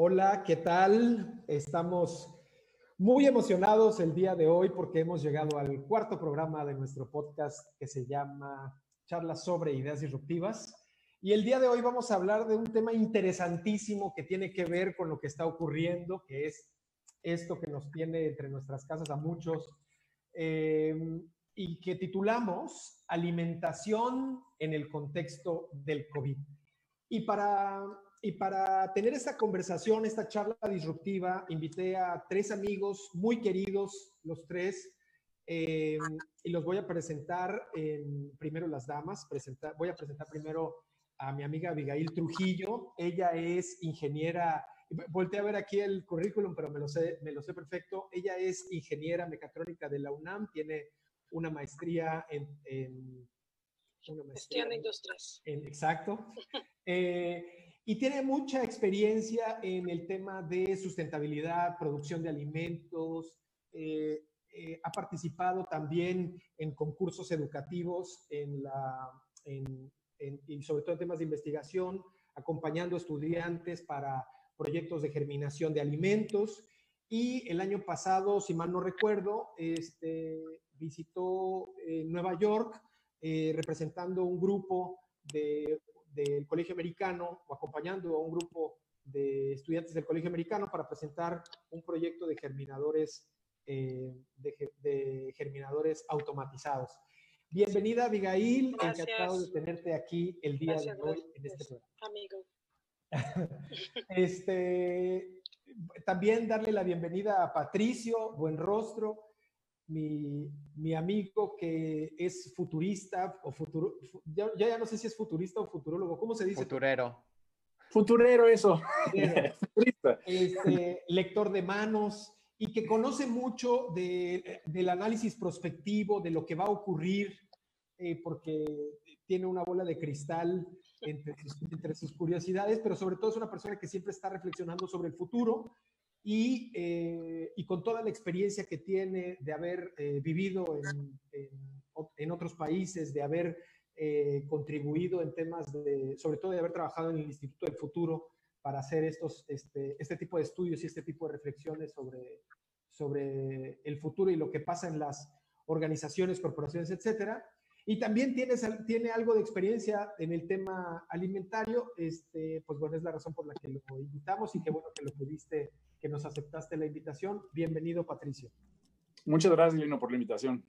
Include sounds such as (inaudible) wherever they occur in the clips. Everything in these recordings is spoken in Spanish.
Hola, ¿qué tal? Estamos muy emocionados el día de hoy porque hemos llegado al cuarto programa de nuestro podcast que se llama Charlas sobre Ideas Disruptivas. Y el día de hoy vamos a hablar de un tema interesantísimo que tiene que ver con lo que está ocurriendo, que es esto que nos tiene entre nuestras casas a muchos, eh, y que titulamos Alimentación en el contexto del COVID. Y para y para tener esta conversación, esta charla disruptiva, invité a tres amigos muy queridos, los tres, eh, y los voy a presentar en, primero las damas. Presentar, voy a presentar primero a mi amiga Abigail Trujillo. Ella es ingeniera, volteé a ver aquí el currículum, pero me lo sé, me lo sé perfecto. Ella es ingeniera mecatrónica de la UNAM, tiene una maestría en... en una maestría en industrias. exacto. Eh, y tiene mucha experiencia en el tema de sustentabilidad, producción de alimentos. Eh, eh, ha participado también en concursos educativos en la, y sobre todo en temas de investigación, acompañando estudiantes para proyectos de germinación de alimentos. Y el año pasado, si mal no recuerdo, este, visitó eh, Nueva York representando un grupo de del Colegio Americano o acompañando a un grupo de estudiantes del Colegio Americano para presentar un proyecto de germinadores, eh, de, germinadores automatizados. Bienvenida, Abigail. Encantado de tenerte aquí el día de hoy en este programa. Amigo. (laughs) este, también darle la bienvenida a Patricio, buen rostro, mi, mi, amigo que es futurista o futuro, ya, ya, no sé si es futurista o futurólogo, ¿cómo se dice? Futurero. Futurero, eso. (laughs) este, lector de manos y que conoce mucho de, del análisis prospectivo, de lo que va a ocurrir, eh, porque tiene una bola de cristal entre entre sus curiosidades, pero sobre todo es una persona que siempre está reflexionando sobre el futuro eh, y, con toda la experiencia que tiene de haber eh, vivido en, en, otros países, de haber eh, contribuido en temas de, sobre todo de haber trabajado en el Instituto del Futuro para hacer estos, este, este tipo de estudios y este tipo de reflexiones sobre, sobre el futuro y lo que pasa en las organizaciones, corporaciones, etcétera. Y también tienes, tiene algo de experiencia en el tema alimentario, este, pues bueno, es la razón por la que lo invitamos y qué bueno que lo pudiste que nos aceptaste la invitación. Bienvenido, Patricio. Muchas gracias, Lino, por la invitación.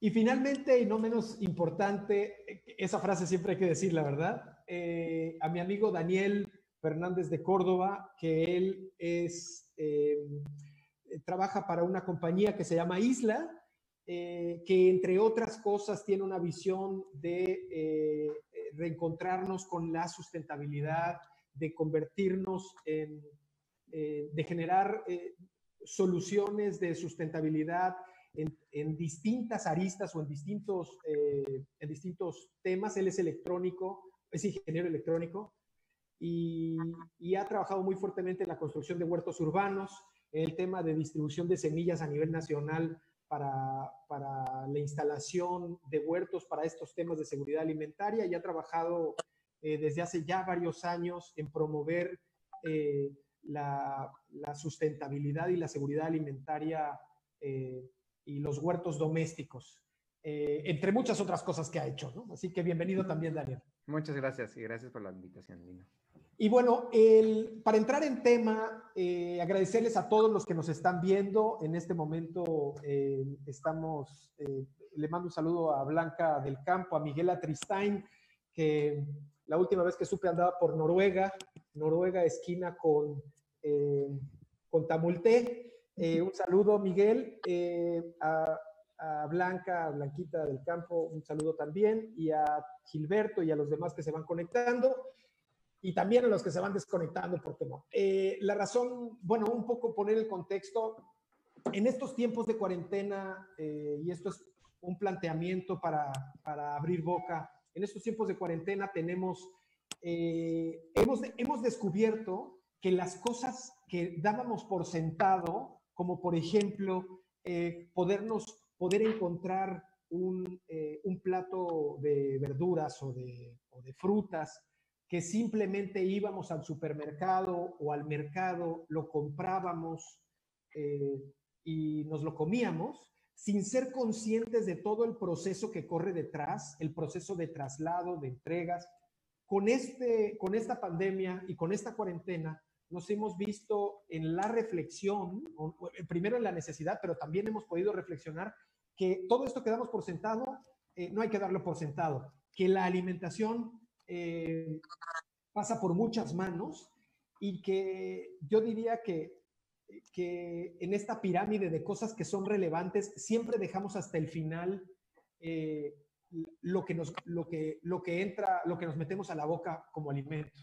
Y finalmente, y no menos importante, esa frase siempre hay que decirla, ¿verdad? Eh, a mi amigo Daniel Fernández de Córdoba, que él es, eh, trabaja para una compañía que se llama Isla, eh, que entre otras cosas tiene una visión de reencontrarnos con la sustentabilidad, de convertirnos en eh, de generar eh, soluciones de sustentabilidad en, distintas aristas o en distintos, eh, en distintos temas. Él es electrónico, es ingeniero electrónico y, ha trabajado muy fuertemente en la construcción de huertos urbanos, en el tema de distribución de semillas a nivel nacional para, para, la instalación de huertos para estos temas de seguridad alimentaria y ha trabajado desde hace ya varios años en promover la, sustentabilidad y la seguridad alimentaria eh, y los huertos domésticos, eh, entre muchas otras cosas que ha hecho. ¿no? Así que bienvenido también, Daniel. Muchas gracias y gracias por la invitación, Lino. Y bueno, el, para entrar en tema, eh, agradecerles a todos los que nos están viendo. En este momento estamos, le mando un saludo a Blanca del Campo, a Miguel Atristain, que la última vez que supe andaba por Noruega, Noruega esquina con eh, con Tamulté. Eh, un saludo, Miguel, eh, a, Blanca, a Blanquita del Campo, un saludo también, y a Gilberto y a los demás que se van conectando, y también a los que se van desconectando, ¿por qué no? la razón, bueno, un poco poner el contexto, en estos tiempos de cuarentena, y esto es un planteamiento para, para, abrir boca, en estos tiempos de cuarentena tenemos, hemos, hemos descubierto que las cosas que dábamos por sentado, como por ejemplo eh, podernos, poder encontrar un, eh, un, plato de verduras o de, frutas que simplemente íbamos al supermercado o al mercado, lo comprábamos eh, y nos lo comíamos, sin ser conscientes de todo el proceso que corre detrás, el proceso de traslado, de entregas. Con, este, con esta pandemia y con esta cuarentena, nos hemos visto en la reflexión, primero en la necesidad, pero también hemos podido reflexionar que todo esto que damos por sentado, eh, no hay que darlo por sentado, que la alimentación eh, pasa por muchas manos y que yo diría que, que en esta pirámide de cosas que son relevantes, siempre dejamos hasta el final eh, lo, que nos, lo, que, lo que entra, lo que nos metemos a la boca como alimento.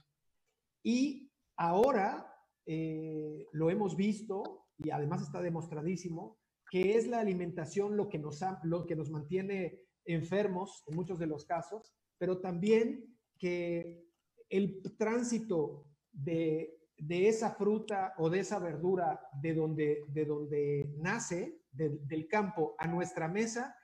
Y ahora eh, lo hemos visto y además está demostradísimo que es la alimentación lo que nos, lo que nos mantiene enfermos en muchos de los casos, pero también que el tránsito de, esa fruta o de esa verdura de donde, de donde nace, del campo a nuestra mesa,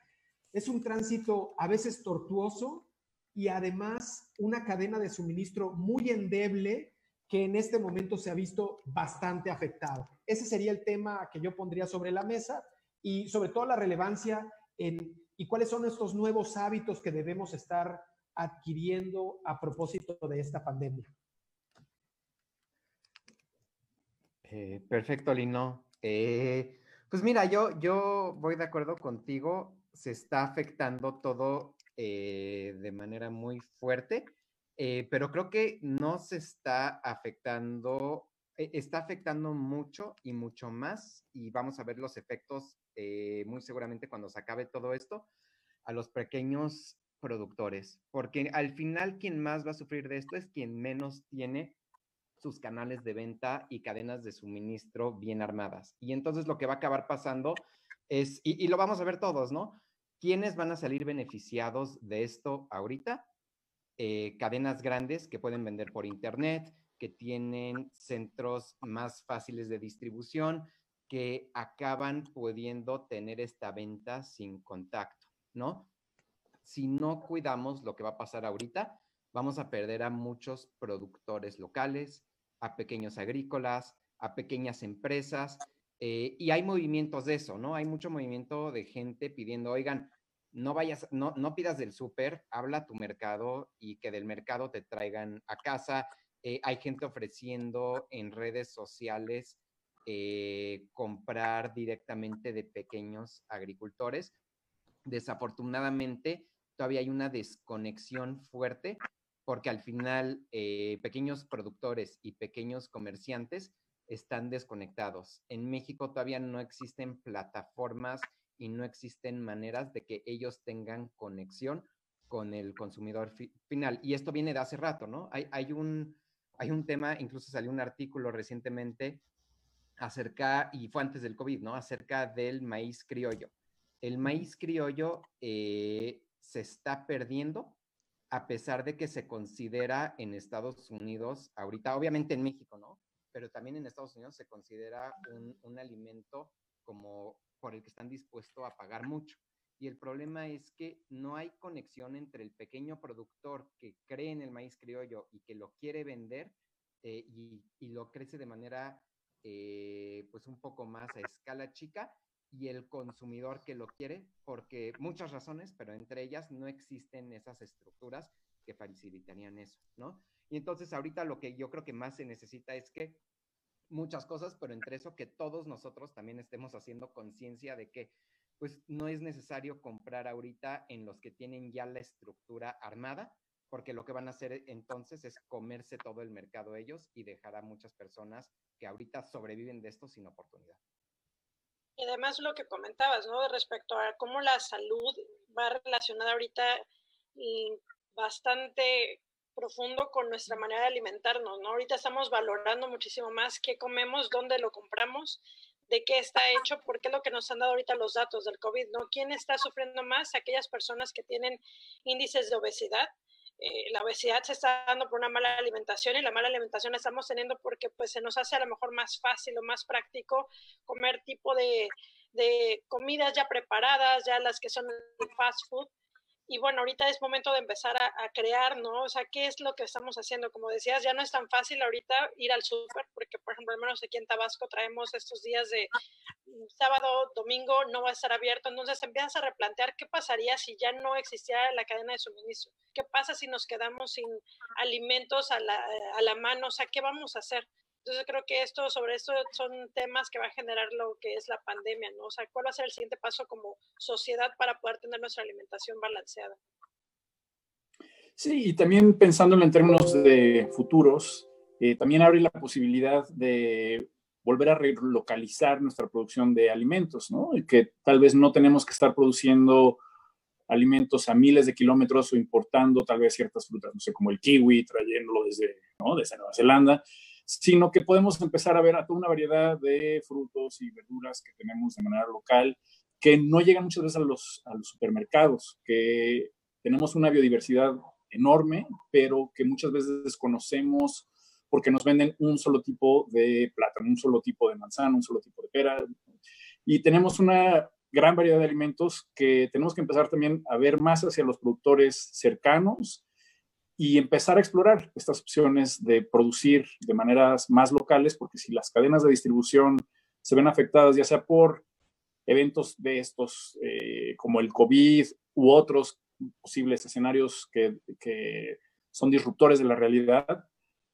es un tránsito a veces tortuoso y además una cadena de suministro muy endeble que en este momento se ha visto bastante afectado. Ese sería el tema que yo pondría sobre la mesa y sobre todo la relevancia y cuáles son estos nuevos hábitos que debemos estar adquiriendo a propósito de esta pandemia? Eh, perfecto, Lino. Eh, pues mira, yo, yo voy de acuerdo contigo. Se está afectando todo eh, de manera muy fuerte, pero creo que no se está afectando, está afectando mucho y mucho más, y vamos a ver los efectos muy seguramente cuando se acabe todo esto, a los pequeños productores, porque al final quien más va a sufrir de esto es quien menos tiene sus canales de venta y cadenas de suministro bien armadas. Y entonces lo que va a acabar pasando es, y, lo vamos a ver todos, ¿no? ¿Quiénes van a salir beneficiados de esto ahorita? Eh, cadenas grandes que pueden vender por internet, que tienen centros más fáciles de distribución, que acaban pudiendo tener esta venta sin contacto, ¿no? si no cuidamos lo que va a pasar ahorita, vamos a perder a muchos productores locales, a pequeños agrícolas, a pequeñas empresas, eh, y hay movimientos de eso, ¿no? Hay mucho movimiento de gente pidiendo, oigan, no vayas, no, no pidas del súper, habla a tu mercado y que del mercado te traigan a casa. Eh, hay gente ofreciendo en redes sociales eh, comprar directamente de pequeños agricultores. Desafortunadamente, todavía hay una desconexión fuerte porque al final pequeños productores y pequeños comerciantes están desconectados. En México todavía no existen plataformas y no existen maneras de que ellos tengan conexión con el consumidor final. Y esto viene de hace rato, ¿no? Hay, hay, un, hay un tema, incluso salió un artículo recientemente acerca, y fue antes del COVID, ¿no? Acerca del maíz criollo. El maíz criollo eh, se está perdiendo a pesar de que se considera en Estados Unidos, ahorita obviamente en México, ¿no? Pero también en Estados Unidos se considera un, alimento como por el que están dispuestos a pagar mucho. Y el problema es que no hay conexión entre el pequeño productor que cree en el maíz criollo y que lo quiere vender eh, y, lo crece de manera eh, pues un poco más a escala chica y el consumidor que lo quiere, porque muchas razones, pero entre ellas no existen esas estructuras que facilitarían eso, ¿no? Y entonces ahorita lo que yo creo que más se necesita es que muchas cosas, pero entre eso que todos nosotros también estemos haciendo conciencia de que pues no es necesario comprar ahorita en los que tienen ya la estructura armada, porque lo que van a hacer entonces es comerse todo el mercado ellos y dejar a muchas personas que ahorita sobreviven de esto sin oportunidad. Y además lo que comentabas, ¿no? Respecto a cómo la salud va relacionada ahorita y bastante profundo con nuestra manera de alimentarnos, ¿no? Ahorita estamos valorando muchísimo más qué comemos, dónde lo compramos, de qué está hecho, porque es lo que nos han dado ahorita los datos del COVID, ¿no? ¿Quién está sufriendo más? Aquellas personas que tienen índices de obesidad, eh, la obesidad se está dando por una mala alimentación y la mala alimentación la estamos teniendo porque pues se nos hace a lo mejor más fácil o más práctico comer tipo de, de comidas ya preparadas, ya las que son fast food. Y bueno, ahorita es momento de empezar a, crear, ¿no? O sea, ¿qué es lo que estamos haciendo? Como decías, ya no es tan fácil ahorita ir al súper, porque por ejemplo, al menos aquí en Tabasco traemos estos días de sábado, domingo, no va a estar abierto, entonces empiezas a replantear qué pasaría si ya no existiera la cadena de suministro, qué pasa si nos quedamos sin alimentos a la, a la mano, o sea, ¿qué vamos a hacer? Entonces creo que esto, sobre esto son temas que va a generar lo que es la pandemia, ¿no? O sea, ¿cuál va a ser el siguiente paso como sociedad para poder tener nuestra alimentación balanceada? Sí, y también pensándolo en términos de futuros, eh, también abre la posibilidad de volver a relocalizar nuestra producción de alimentos, ¿no? Y que tal vez no tenemos que estar produciendo alimentos a miles de kilómetros o importando tal vez ciertas frutas, no sé, como el kiwi, trayéndolo desde, ¿no? desde Nueva Zelanda, sino que podemos empezar a ver a toda una variedad de frutos y verduras que tenemos de manera local, que no llegan muchas veces a los, a los supermercados, que tenemos una biodiversidad enorme, pero que muchas veces desconocemos porque nos venden un solo tipo de plátano, un solo tipo de manzana, un solo tipo de pera. Y tenemos una gran variedad de alimentos que tenemos que empezar también a ver más hacia los productores cercanos y empezar a explorar estas opciones de producir de maneras más locales, porque si las cadenas de distribución se ven afectadas, ya sea por eventos de estos eh, como el COVID u otros posibles escenarios que, que, son disruptores de la realidad,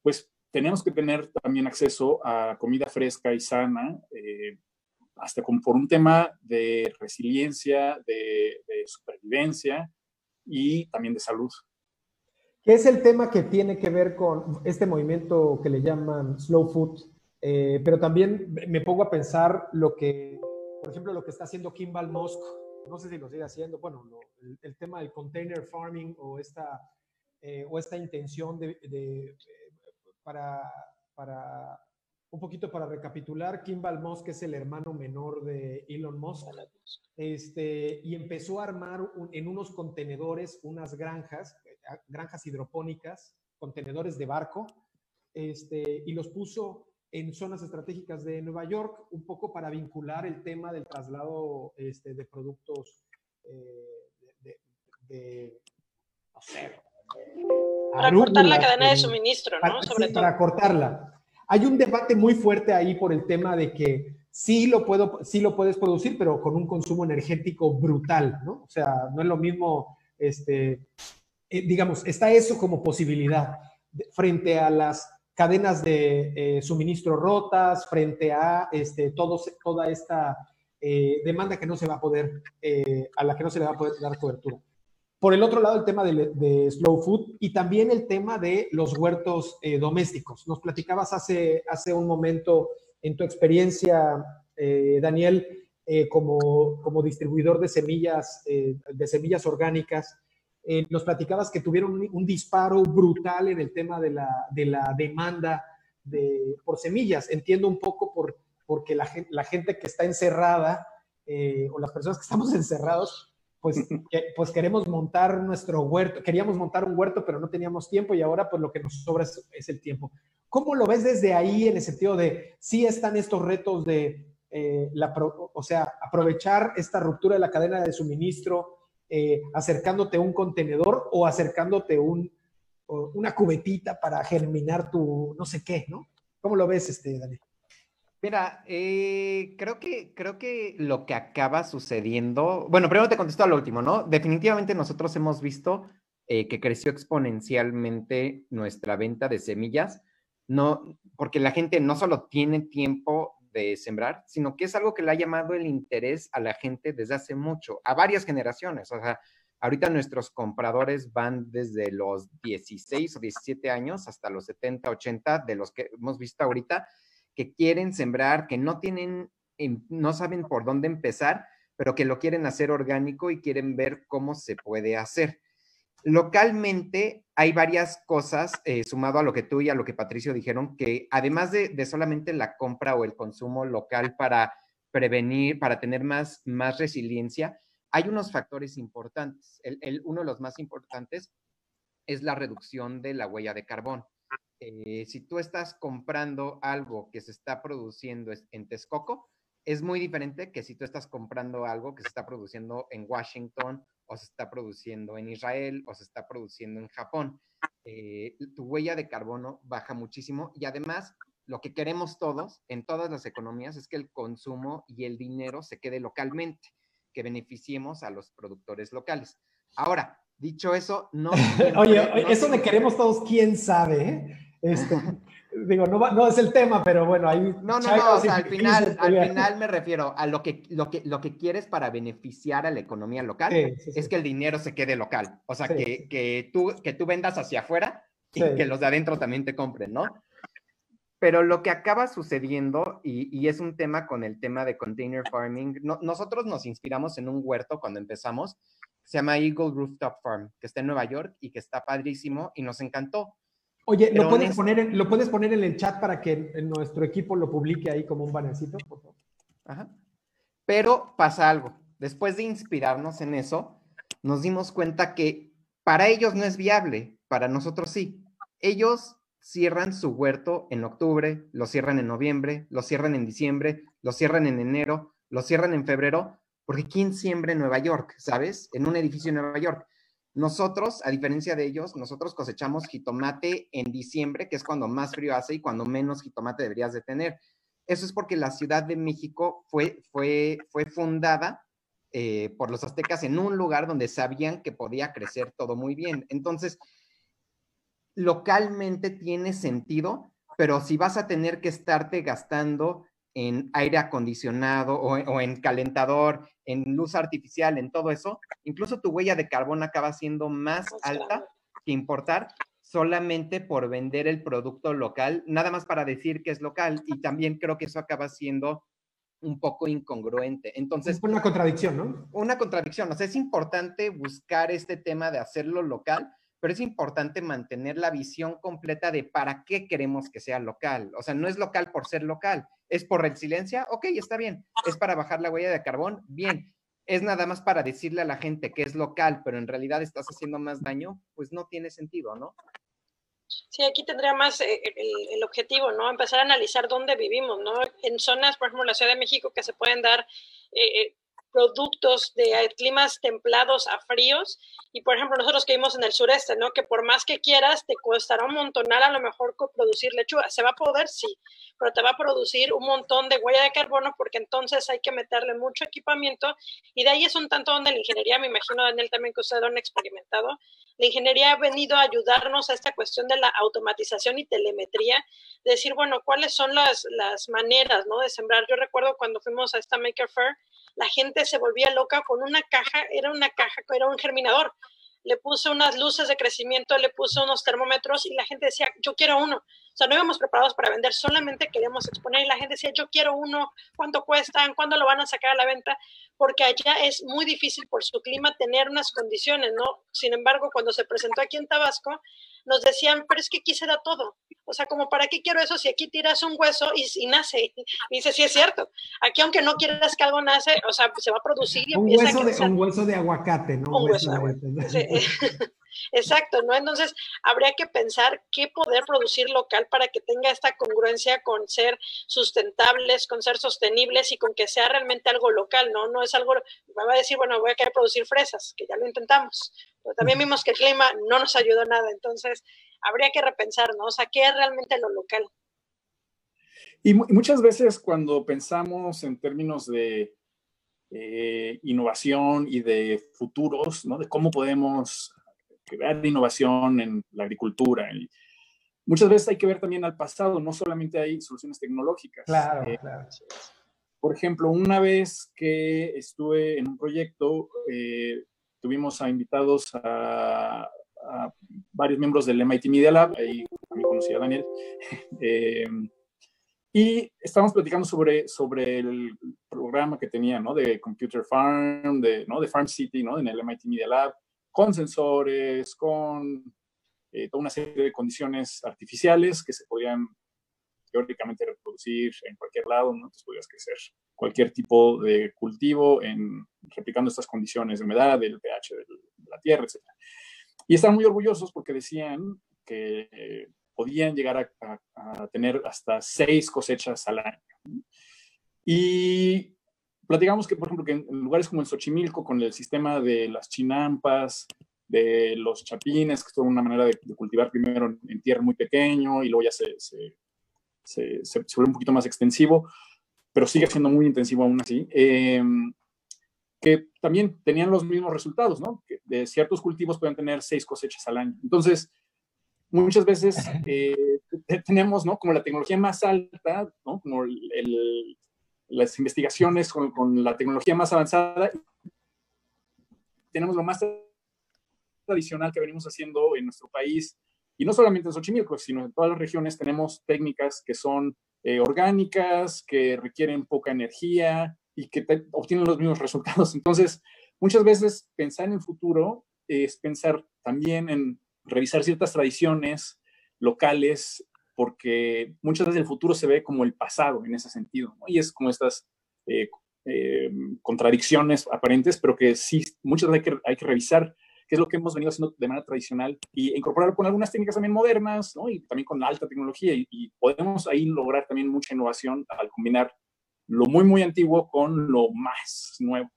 pues tenemos que tener también acceso a comida fresca y sana, eh, hasta como por un tema de resiliencia, de, de supervivencia y también de salud es el tema que tiene que ver con este movimiento que le llaman slow food, eh, pero también me pongo a pensar lo que, por ejemplo, lo que está haciendo Kimball Musk, no sé si lo sigue haciendo, bueno, el, tema del container farming o esta, eh, o esta intención de, de para, para, un poquito para recapitular, Kimball Musk es el hermano menor de Elon Musk, este, y empezó a armar en unos contenedores unas granjas granjas hidropónicas, contenedores de barco, este, y los puso en zonas estratégicas de Nueva York, un poco para vincular el tema del traslado este, de productos eh, de, no sé, para cortar la cadena de suministro, ¿no? Sobre todo. Para cortarla. Hay un debate muy fuerte ahí por el tema de que sí lo, puedo, sí lo puedes producir, pero con un consumo energético brutal, ¿no? O sea, no es lo mismo este, eh, digamos, está eso como posibilidad frente a las cadenas de eh, suministro rotas, frente a este, toda esta eh, demanda que no se va a poder, a la que no se le va a poder dar cobertura. Por el otro lado, el tema de, slow food y también el tema de los huertos domésticos. Nos platicabas hace, hace un momento en tu experiencia, Daniel, como, como distribuidor de semillas, de semillas orgánicas, eh, nos platicabas que tuvieron un, disparo brutal en el tema de la, de la demanda de, por semillas. Entiendo un poco por, porque la, la gente que está encerrada eh, o las personas que estamos (laughs) encerrados, pues, (laughs) pues queremos montar nuestro huerto. Queríamos montar un huerto, pero no teníamos tiempo y ahora pues lo que nos sobra es, el tiempo. ¿Cómo lo ves desde ahí en el sentido de si están estos retos de, eh, la, o sea, aprovechar esta ruptura de la cadena de suministro? Eh, acercándote un contenedor o acercándote un, una cubetita para germinar tu no sé qué, ¿no? ¿Cómo lo ves, este, Daniel? Mira, eh, creo, que, creo que lo que acaba sucediendo, bueno, primero te contesto a lo último, ¿no? Definitivamente nosotros hemos visto eh, que creció exponencialmente nuestra venta de semillas, no, porque la gente no solo tiene tiempo de sembrar, sino que es algo que le ha llamado el interés a la gente desde hace mucho, a varias generaciones. O sea, ahorita nuestros compradores van desde los 16 o 17 años hasta los 70, 80 de los que hemos visto ahorita, que quieren sembrar, que no tienen, no saben por dónde empezar, pero que lo quieren hacer orgánico y quieren ver cómo se puede hacer. Localmente hay varias cosas, eh, sumado a lo que tú y a lo que Patricio dijeron, que además de, solamente la compra o el consumo local para prevenir, para tener más, más resiliencia, hay unos factores importantes. El, uno de los más importantes es la reducción de la huella de carbón. Eh, si tú estás comprando algo que se está produciendo en Texcoco, es muy diferente que si tú estás comprando algo que se está produciendo en Washington o se está produciendo en Israel, o se está produciendo en Japón. Eh, tu huella de carbono baja muchísimo y además lo que queremos todos en todas las economías es que el consumo y el dinero se quede localmente, que beneficiemos a los productores locales. Ahora, dicho eso, no... (laughs) Oye, eso de queremos todos, quién sabe, ¿eh? Este, (laughs) digo, no, no, es el tema, pero bueno, hay... No, no, no, al final, al final me refiero a lo que, lo que, lo que quieres para beneficiar a la economía local, es que el dinero se quede local, o sea, que, que, tú, que tú vendas hacia afuera y que los de adentro también te compren, ¿no? Pero lo que acaba sucediendo, y, y es un tema con el tema de container farming, nosotros nos inspiramos en un huerto cuando empezamos, se llama Eagle Rooftop Farm, que está en Nueva York y que está padrísimo y nos encantó Oye, ¿lo puedes, poner en, ¿lo puedes poner en el chat para que nuestro equipo lo publique ahí como un bannercito? Ajá. Pero pasa algo. Después de inspirarnos en eso, nos dimos cuenta que para ellos no es viable, para nosotros sí. Ellos cierran su huerto en octubre, lo cierran en noviembre, lo cierran en diciembre, lo cierran en enero, lo cierran en febrero, porque ¿quién siembra en Nueva York, sabes? En un edificio en Nueva York. Nosotros, a diferencia de ellos, nosotros cosechamos jitomate en diciembre, que es cuando más frío hace y cuando menos jitomate deberías de tener. Eso es porque la Ciudad de México fue, fue, fue fundada eh, por los aztecas en un lugar donde sabían que podía crecer todo muy bien. Entonces, localmente tiene sentido, pero si vas a tener que estarte gastando en aire acondicionado o, en calentador, en luz artificial, en todo eso, incluso tu huella de carbón acaba siendo más alta que importar solamente por vender el producto local, nada más para decir que es local y también creo que eso acaba siendo un poco incongruente. Entonces, es una contradicción, ¿no? Una contradicción, o sea, es importante buscar este tema de hacerlo local, pero es importante mantener la visión completa de para qué queremos que sea local. O sea, no es local por ser local, es por resiliencia, ok, está bien. Es para bajar la huella de carbón, bien. Es nada más para decirle a la gente que es local, pero en realidad estás haciendo más daño, pues no tiene sentido, ¿no? Sí, aquí tendría más eh, el, objetivo, ¿no? Empezar a analizar dónde vivimos, ¿no? En zonas, por ejemplo, la Ciudad de México, que se pueden dar eh, eh, productos de eh, climas templados a fríos. Y por ejemplo, nosotros que vivimos en el sureste, ¿no? Que por más que quieras, te costará un montonal a lo mejor producir lechuga. ¿Se va a poder? Sí, pero te va a producir un montón de huella de carbono porque entonces hay que meterle mucho equipamiento. Y de ahí es un tanto donde la ingeniería, me imagino, Daniel, también que ustedes lo han experimentado. La ingeniería ha venido a ayudarnos a esta cuestión de la automatización y telemetría, de decir, bueno, cuáles son las, las maneras, ¿no? De sembrar. Yo recuerdo cuando fuimos a esta Maker Fair, la gente se volvía loca con una caja, era una caja, era un germinador. Le puse unas luces de crecimiento, le puse unos termómetros y la gente decía, yo quiero uno. O sea, no íbamos preparados para vender, solamente queríamos exponer y la gente decía, yo quiero uno, ¿cuánto cuestan? ¿Cuándo lo van a sacar a la venta? Porque allá es muy difícil por su clima tener unas condiciones, ¿no? Sin embargo, cuando se presentó aquí en Tabasco, nos decían, pero es que aquí se da todo. O sea, como para qué quiero eso si aquí tiras un hueso y, nace. (laughs) Y dice, sí es cierto. Aquí aunque no quieras que algo nace, o sea, se va a producir y un hueso de, Un hueso de aguacate, ¿no? Un hueso, de aguacate. (laughs) Exacto, ¿no? Entonces, habría que pensar qué poder producir local para que tenga esta congruencia con ser sustentables, con ser sostenibles y con que sea realmente algo local, ¿no? No es algo, me va a decir, bueno, voy a querer producir fresas, que ya lo intentamos, pero también vimos que el clima no nos ayudó nada, entonces habría que repensar, ¿no? O sea, ¿qué es realmente lo local? Y muchas veces cuando pensamos en términos de eh, innovación y de futuros, ¿no? De cómo podemos crear innovación en la agricultura. Y muchas veces hay que ver también al pasado, no solamente hay soluciones tecnológicas. Claro, eh, claro. Por ejemplo, una vez que estuve en un proyecto, eh, tuvimos a invitados a, varios miembros del MIT Media Lab, ahí también conocí a Daniel, (laughs) eh, y estábamos platicando sobre, sobre el programa que tenía, ¿no? De Computer Farm, de, ¿no? De Farm City, ¿no? En el MIT Media Lab, con sensores, con eh, toda una serie de condiciones artificiales que se podían teóricamente reproducir en cualquier lado, ¿no? Entonces podías crecer cualquier tipo de cultivo en, replicando estas condiciones de humedad, del pH de la tierra, etc. Y estaban muy orgullosos porque decían que podían llegar a, tener hasta seis cosechas al año. Y platicamos que, por ejemplo, que en, lugares como el Xochimilco, con el sistema de las chinampas, de los chapines, que es una manera de, cultivar primero en, tierra muy pequeño y luego ya se, se, se, se, vuelve un poquito más extensivo, pero sigue siendo muy intensivo aún así, eh, que también tenían los mismos resultados, ¿no? Que de ciertos cultivos pueden tener seis cosechas al año. Entonces, muchas veces (laughs) eh, tenemos, ¿no? Como la tecnología más alta, ¿no? Como el, las investigaciones con, con, la tecnología más avanzada, tenemos lo más tradicional que venimos haciendo en nuestro país, y no solamente en Xochimilco, sino en todas las regiones tenemos técnicas que son eh, orgánicas, que requieren poca energía y que obtienen los mismos resultados. Entonces, muchas veces pensar en el futuro es pensar también en revisar ciertas tradiciones locales, porque muchas veces el futuro se ve como el pasado en ese sentido, y es como estas eh, eh, contradicciones aparentes, pero que sí, muchas veces hay que, hay que revisar qué es lo que hemos venido haciendo de manera tradicional y incorporarlo con algunas técnicas también modernas, ¿no? Y también con alta tecnología y, y, podemos ahí lograr también mucha innovación al combinar lo muy, muy antiguo con lo más nuevo.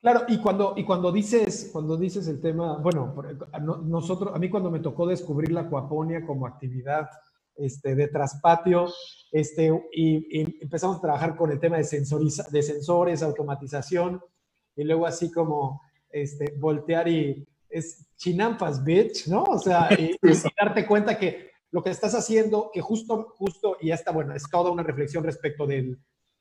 Claro, y cuando, y cuando dices, cuando dices el tema, bueno, nosotros, a mí cuando me tocó descubrir la acuaponia como actividad este, de traspatio, este, y, empezamos a trabajar con el tema de, de sensores, automatización, y luego así como este, voltear y es chinampas, bitch, ¿no? O sea, (laughs) y, darte cuenta que lo que estás haciendo, que justo, justo, y ya está, bueno, es toda una reflexión respecto del,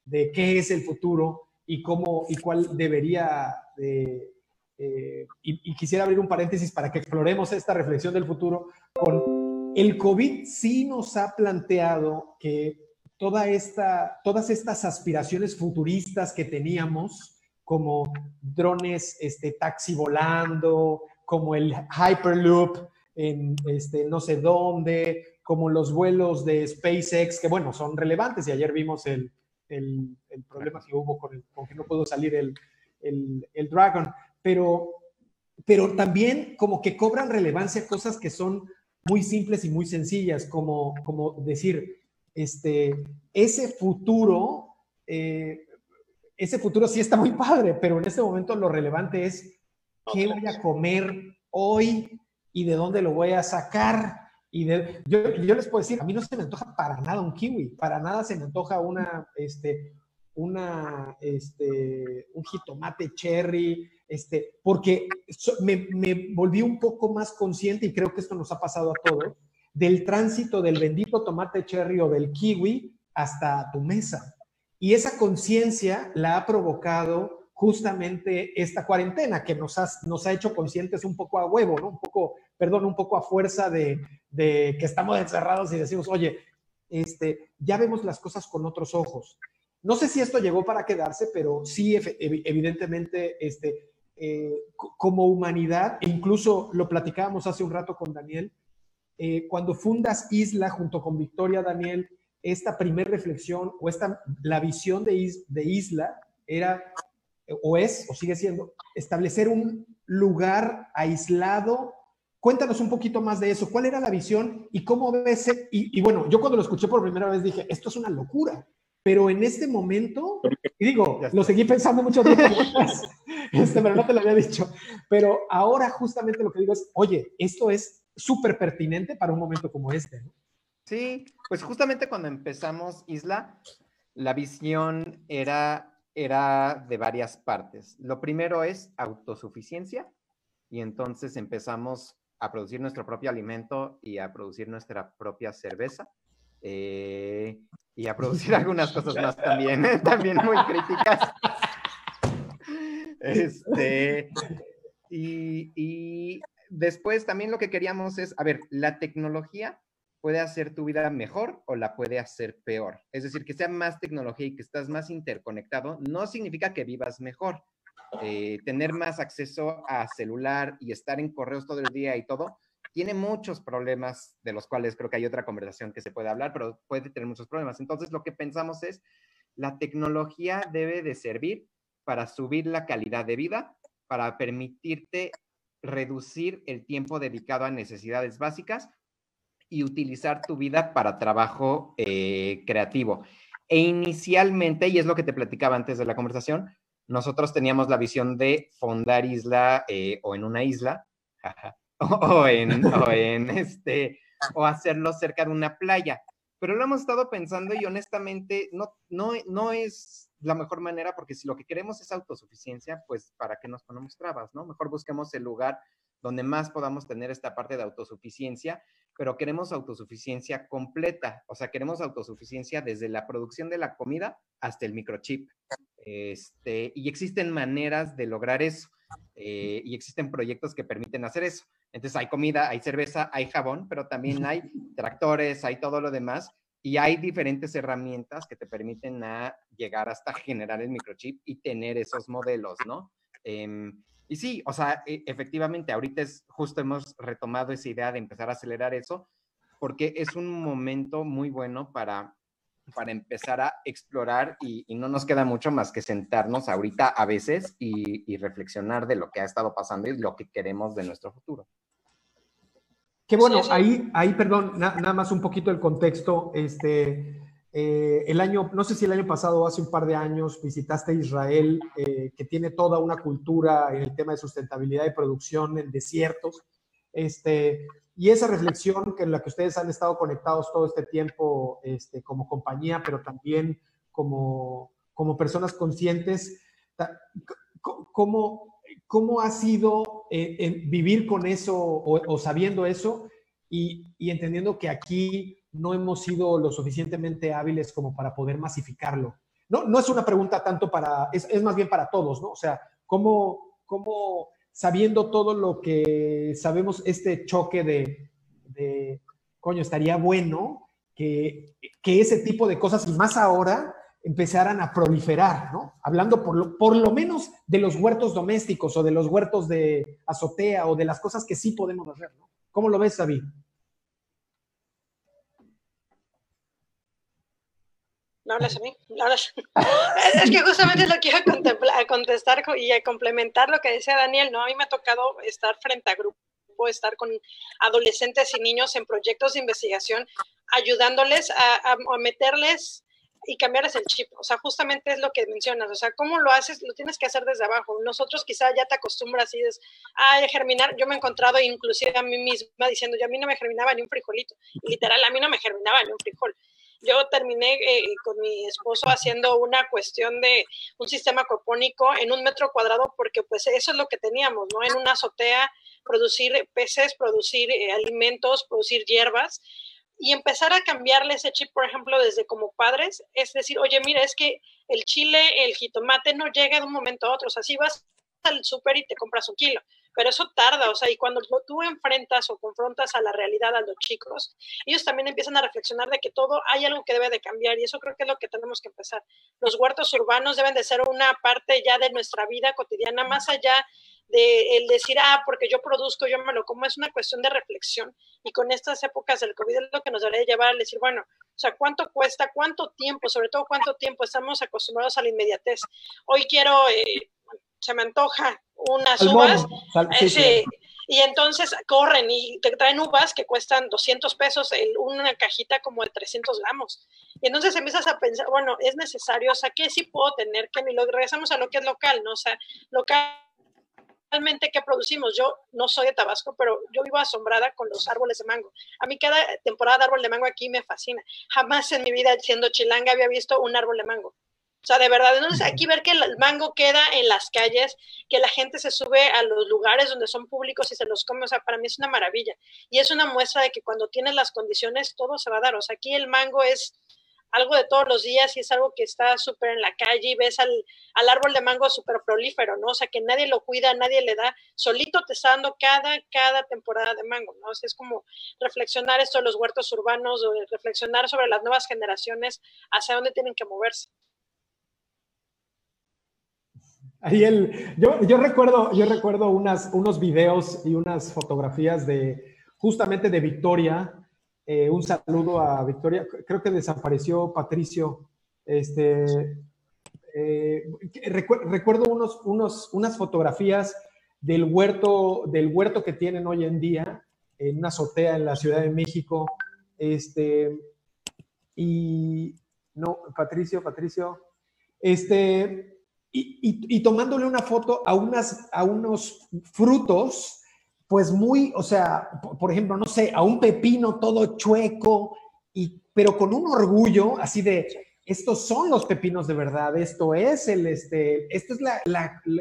de qué es el futuro, y cómo y cuál debería de, eh, y, quisiera abrir un paréntesis para que exploremos esta reflexión del futuro con el COVID sí nos ha planteado que toda esta, todas estas aspiraciones futuristas que teníamos, como drones, este, taxi volando, como el Hyperloop en este, no sé dónde, como los vuelos de SpaceX, que bueno, son relevantes y ayer vimos el, el, problema que hubo con, el, con, que no pudo salir el, el, Dragon, pero, pero también como que cobran relevancia cosas que son muy simples y muy sencillas, como, como decir, este, ese futuro, eh, ese futuro sí está muy padre, pero en este momento lo relevante es qué voy a comer hoy y de dónde lo voy a sacar y yo, les puedo decir, a mí no se me antoja para nada un kiwi, para nada se me antoja una, este, una, este, un jitomate cherry, este, porque me, me, volví un poco más consciente, y creo que esto nos ha pasado a todos, del tránsito del bendito tomate cherry o del kiwi hasta tu mesa. Y esa conciencia la ha provocado justamente esta cuarentena que nos, nos ha hecho conscientes un poco a huevo, ¿no? Un poco, perdón, un poco a fuerza de, de que estamos encerrados y decimos, oye, este, ya vemos las cosas con otros ojos. No sé si esto llegó para quedarse, pero sí, evidentemente, este, eh, como humanidad, e incluso lo platicábamos hace un rato con Daniel, eh, cuando fundas Isla junto con Victoria Daniel, esta primera reflexión o esta, la visión de Isla era o es, o sigue siendo, establecer un lugar aislado. Cuéntanos un poquito más de eso. ¿Cuál era la visión y cómo ves? Y, y, bueno, yo cuando lo escuché por primera vez dije, esto es una locura. Pero en este momento, y digo, lo seguí pensando mucho tiempo (laughs) este, pero no te lo había dicho. Pero ahora justamente lo que digo es, oye, esto es súper pertinente para un momento como este. Sí, pues justamente cuando empezamos Isla, la visión era era de varias partes. Lo primero es autosuficiencia y entonces empezamos a producir nuestro propio alimento y a producir nuestra propia cerveza eh, y a producir algunas cosas más también, (laughs) también muy críticas. Este, y, y después también lo que queríamos es, a ver, la tecnología puede hacer tu vida mejor o la puede hacer peor. Es decir, que sea más tecnología y que estás más interconectado no significa que vivas mejor. Eh, tener más acceso a celular y estar en correos todo el día y todo, tiene muchos problemas de los cuales creo que hay otra conversación que se puede hablar, pero puede tener muchos problemas. Entonces, lo que pensamos es, la tecnología debe de servir para subir la calidad de vida, para permitirte reducir el tiempo dedicado a necesidades básicas y utilizar tu vida para trabajo eh, creativo. E inicialmente, y es lo que te platicaba antes de la conversación, nosotros teníamos la visión de fondar isla eh, o en una isla, (laughs) o, en, o en este, o hacerlo cerca de una playa. Pero lo hemos estado pensando y honestamente no, no, no es la mejor manera porque si lo que queremos es autosuficiencia, pues ¿para qué nos ponemos trabas, no? Mejor busquemos el lugar donde más podamos tener esta parte de autosuficiencia, pero queremos autosuficiencia completa, o sea, queremos autosuficiencia desde la producción de la comida hasta el microchip. Este, y existen maneras de lograr eso, eh, y existen proyectos que permiten hacer eso. Entonces hay comida, hay cerveza, hay jabón, pero también hay (laughs) tractores, hay todo lo demás, y hay diferentes herramientas que te permiten llegar hasta generar el microchip y tener esos modelos, ¿no? Em, y sí, o sea, e, efectivamente, ahorita es justo hemos retomado esa idea de empezar a acelerar eso, porque es un momento muy bueno para, para empezar a explorar y, no nos queda mucho más que sentarnos ahorita a veces y, reflexionar de lo que ha estado pasando y lo que queremos de nuestro futuro. Qué bueno, ahí, ahí, perdón, nada más un poquito el contexto, este, eh, el año, no sé si el año pasado o hace un par de años visitaste Israel, eh, que tiene toda una cultura en el tema de sustentabilidad y producción en desiertos. Este, y esa reflexión que en la que ustedes han estado conectados todo este tiempo este, como compañía, pero también como, como personas conscientes, ¿cómo, cómo ha sido eh, vivir con eso o, sabiendo eso y, y entendiendo que aquí no hemos sido lo suficientemente hábiles como para poder masificarlo. No, no es una pregunta tanto para, es, más bien para todos, ¿no? O sea, ¿cómo, cómo sabiendo todo lo que sabemos, este choque de, de coño, estaría bueno que, que, ese tipo de cosas, y más ahora, empezaran a proliferar, ¿no? Hablando por lo, por lo menos de los huertos domésticos o de los huertos de azotea o de las cosas que sí podemos hacer, ¿no? ¿Cómo lo ves, David? No hablas a mí, no hablas. (laughs) es que justamente lo quiero a contestar y complementar lo que decía Daniel, ¿no? A mí me ha tocado estar frente a grupos, estar con adolescentes y niños en proyectos de investigación, ayudándoles a, meterles y cambiarles el chip. O sea, justamente es lo que mencionas. O sea, ¿cómo lo haces? Lo tienes que hacer desde abajo. Nosotros quizá ya te acostumbras y dices, ay, germinar. Yo me he encontrado inclusive a mí misma diciendo, yo a mí no me germinaba ni un frijolito. literal, a mí no me germinaba ni un frijol. Yo terminé eh, con mi esposo haciendo una cuestión de un sistema copónico en un metro cuadrado porque pues eso es lo que teníamos, ¿no? En una azotea, producir peces, producir eh, alimentos, producir hierbas y empezar a cambiarle ese chip, por ejemplo, desde como padres, es decir, oye, mira, es que el chile, el jitomate no llega de un momento a otro, o sea, si vas al súper y te compras un kilo, pero eso tarda, o sea, y cuando tú enfrentas o confrontas a la realidad a los chicos, ellos también empiezan a reflexionar de que todo hay algo que debe de cambiar y eso creo que es lo que tenemos que empezar. Los huertos urbanos deben de ser una parte ya de nuestra vida cotidiana, más allá de el decir, ah, porque yo produzco, yo me lo como, es una cuestión de reflexión. Y con estas épocas del COVID es lo que nos debería llevar a decir, bueno, o sea, ¿cuánto cuesta? ¿Cuánto tiempo? Sobre todo, ¿cuánto tiempo estamos acostumbrados a la inmediatez? Hoy quiero, eh, se me antoja unas uvas. y entonces corren y te traen uvas que cuestan 200 pesos, una cajita como de 300 gramos. Y entonces empiezas a pensar, bueno, es necesario, o sea, ¿qué sí puedo tener? Que lo regresamos a lo que es local, ¿no? O sea, localmente, ¿qué producimos? Yo no soy de Tabasco, pero yo vivo asombrada con los árboles de mango. A mí cada temporada de árbol de mango aquí me fascina. Jamás en mi vida, siendo chilanga, había visto un árbol de mango. O sea, de verdad, entonces aquí ver que el mango queda en las calles, que la gente se sube a los lugares donde son públicos y se los come, o sea, para mí es una maravilla. Y es una muestra de que cuando tienes las condiciones, todo se va a dar. O sea, aquí el mango es algo de todos los días y es algo que está súper en la calle y ves al, al árbol de mango súper prolífero, ¿no? O sea, que nadie lo cuida, nadie le da, solito te está dando cada, cada temporada de mango, ¿no? O sea, es como reflexionar esto de los huertos urbanos, o reflexionar sobre las nuevas generaciones, hacia dónde tienen que moverse. Ariel, yo, yo, recuerdo, yo recuerdo unas, unos videos y unas fotografías de justamente de Victoria. Eh, un saludo a Victoria. Creo que desapareció Patricio. Este, eh, recuerdo unos, unos, unas fotografías del huerto, del huerto que tienen hoy en día en una azotea en la Ciudad de México. Este, y, No, Patricio, Patricio. Este, y, tomándole una foto a, unas, a unos frutos, pues muy, o sea, por ejemplo, no sé, a un pepino todo chueco, y, pero con un orgullo así de, estos son los pepinos de verdad, esto es el, este, esto es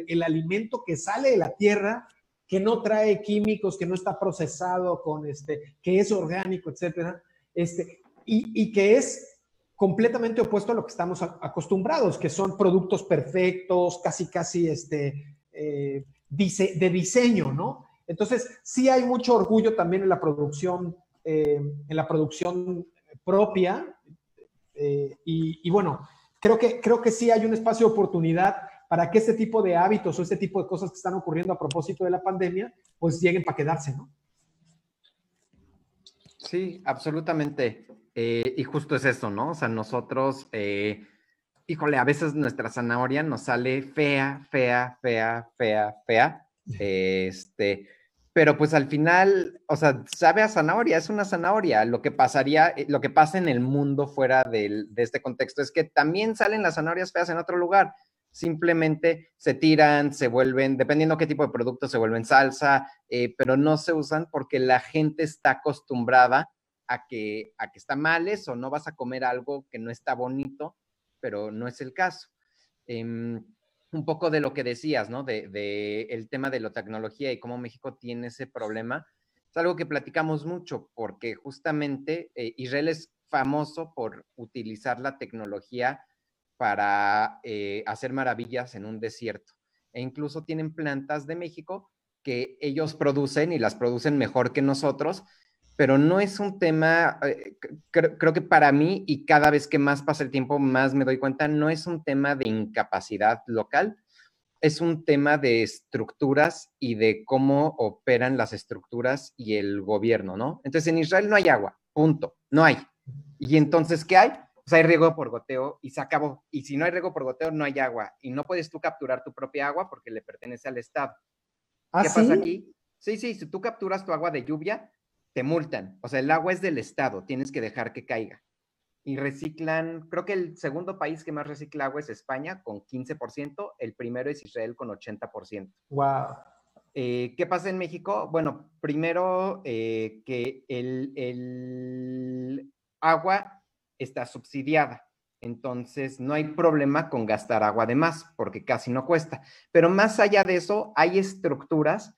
el alimento que sale de la tierra, que no trae químicos, que no está procesado con este, que es orgánico, etcétera, este, y, y que es completamente opuesto a lo que estamos acostumbrados, que son productos perfectos, casi, casi este, eh, de diseño, ¿no? Entonces, sí hay mucho orgullo también en la producción, eh, en la producción propia. Eh, y, bueno, creo que, creo que sí hay un espacio de oportunidad para que este tipo de hábitos o este tipo de cosas que están ocurriendo a propósito de la pandemia, pues lleguen para quedarse, ¿no? Sí, absolutamente. Eh, y justo es eso, ¿no? O sea, nosotros, eh, híjole, a veces nuestra zanahoria nos sale fea, fea, fea, fea, fea. Este, pero pues al final, o sea, sabe a zanahoria, es una zanahoria. Lo que pasaría, eh, lo que pasa en el mundo fuera de este contexto es que también salen las zanahorias feas en otro lugar. Simplemente se tiran, se vuelven, dependiendo qué tipo de producto, se vuelven salsa, pero no se usan porque la gente está acostumbrada a que, a que está mal eso, no vas a comer algo que no está bonito, pero no es el caso. Em, un poco de lo que decías, ¿no? De, el tema de la tecnología y cómo México tiene ese problema. Es algo que platicamos mucho porque justamente eh, Israel es famoso por utilizar la tecnología para eh, hacer maravillas en un desierto. E incluso tienen plantas de México que ellos producen y las producen mejor que nosotros, pero no es un tema, eh, creo, que para mí, y cada vez que más pasa el tiempo, más me doy cuenta, no es un tema de incapacidad local, es un tema de estructuras y de cómo operan las estructuras y el gobierno, ¿no? Entonces, en Israel no hay agua, punto, no hay. Y entonces, ¿qué hay? Pues hay riego por goteo y se acabó. Y si no hay riego por goteo, no hay agua. Y no puedes tú capturar tu propia agua porque le pertenece al Estado. ¿Ah, ¿Qué pasa aquí? Sí, sí, si tú capturas tu agua de lluvia, te multan. O sea, el agua es del Estado, tienes que dejar que caiga. Y reciclan, creo que el segundo país que más recicla agua es España con 15%, el primero es Israel con 80%. Wow. Eh, ¿Qué pasa en México? Bueno, primero eh, que el, el agua está subsidiada. Entonces, no hay problema con gastar agua de más, porque casi no cuesta. Pero más allá de eso, hay estructuras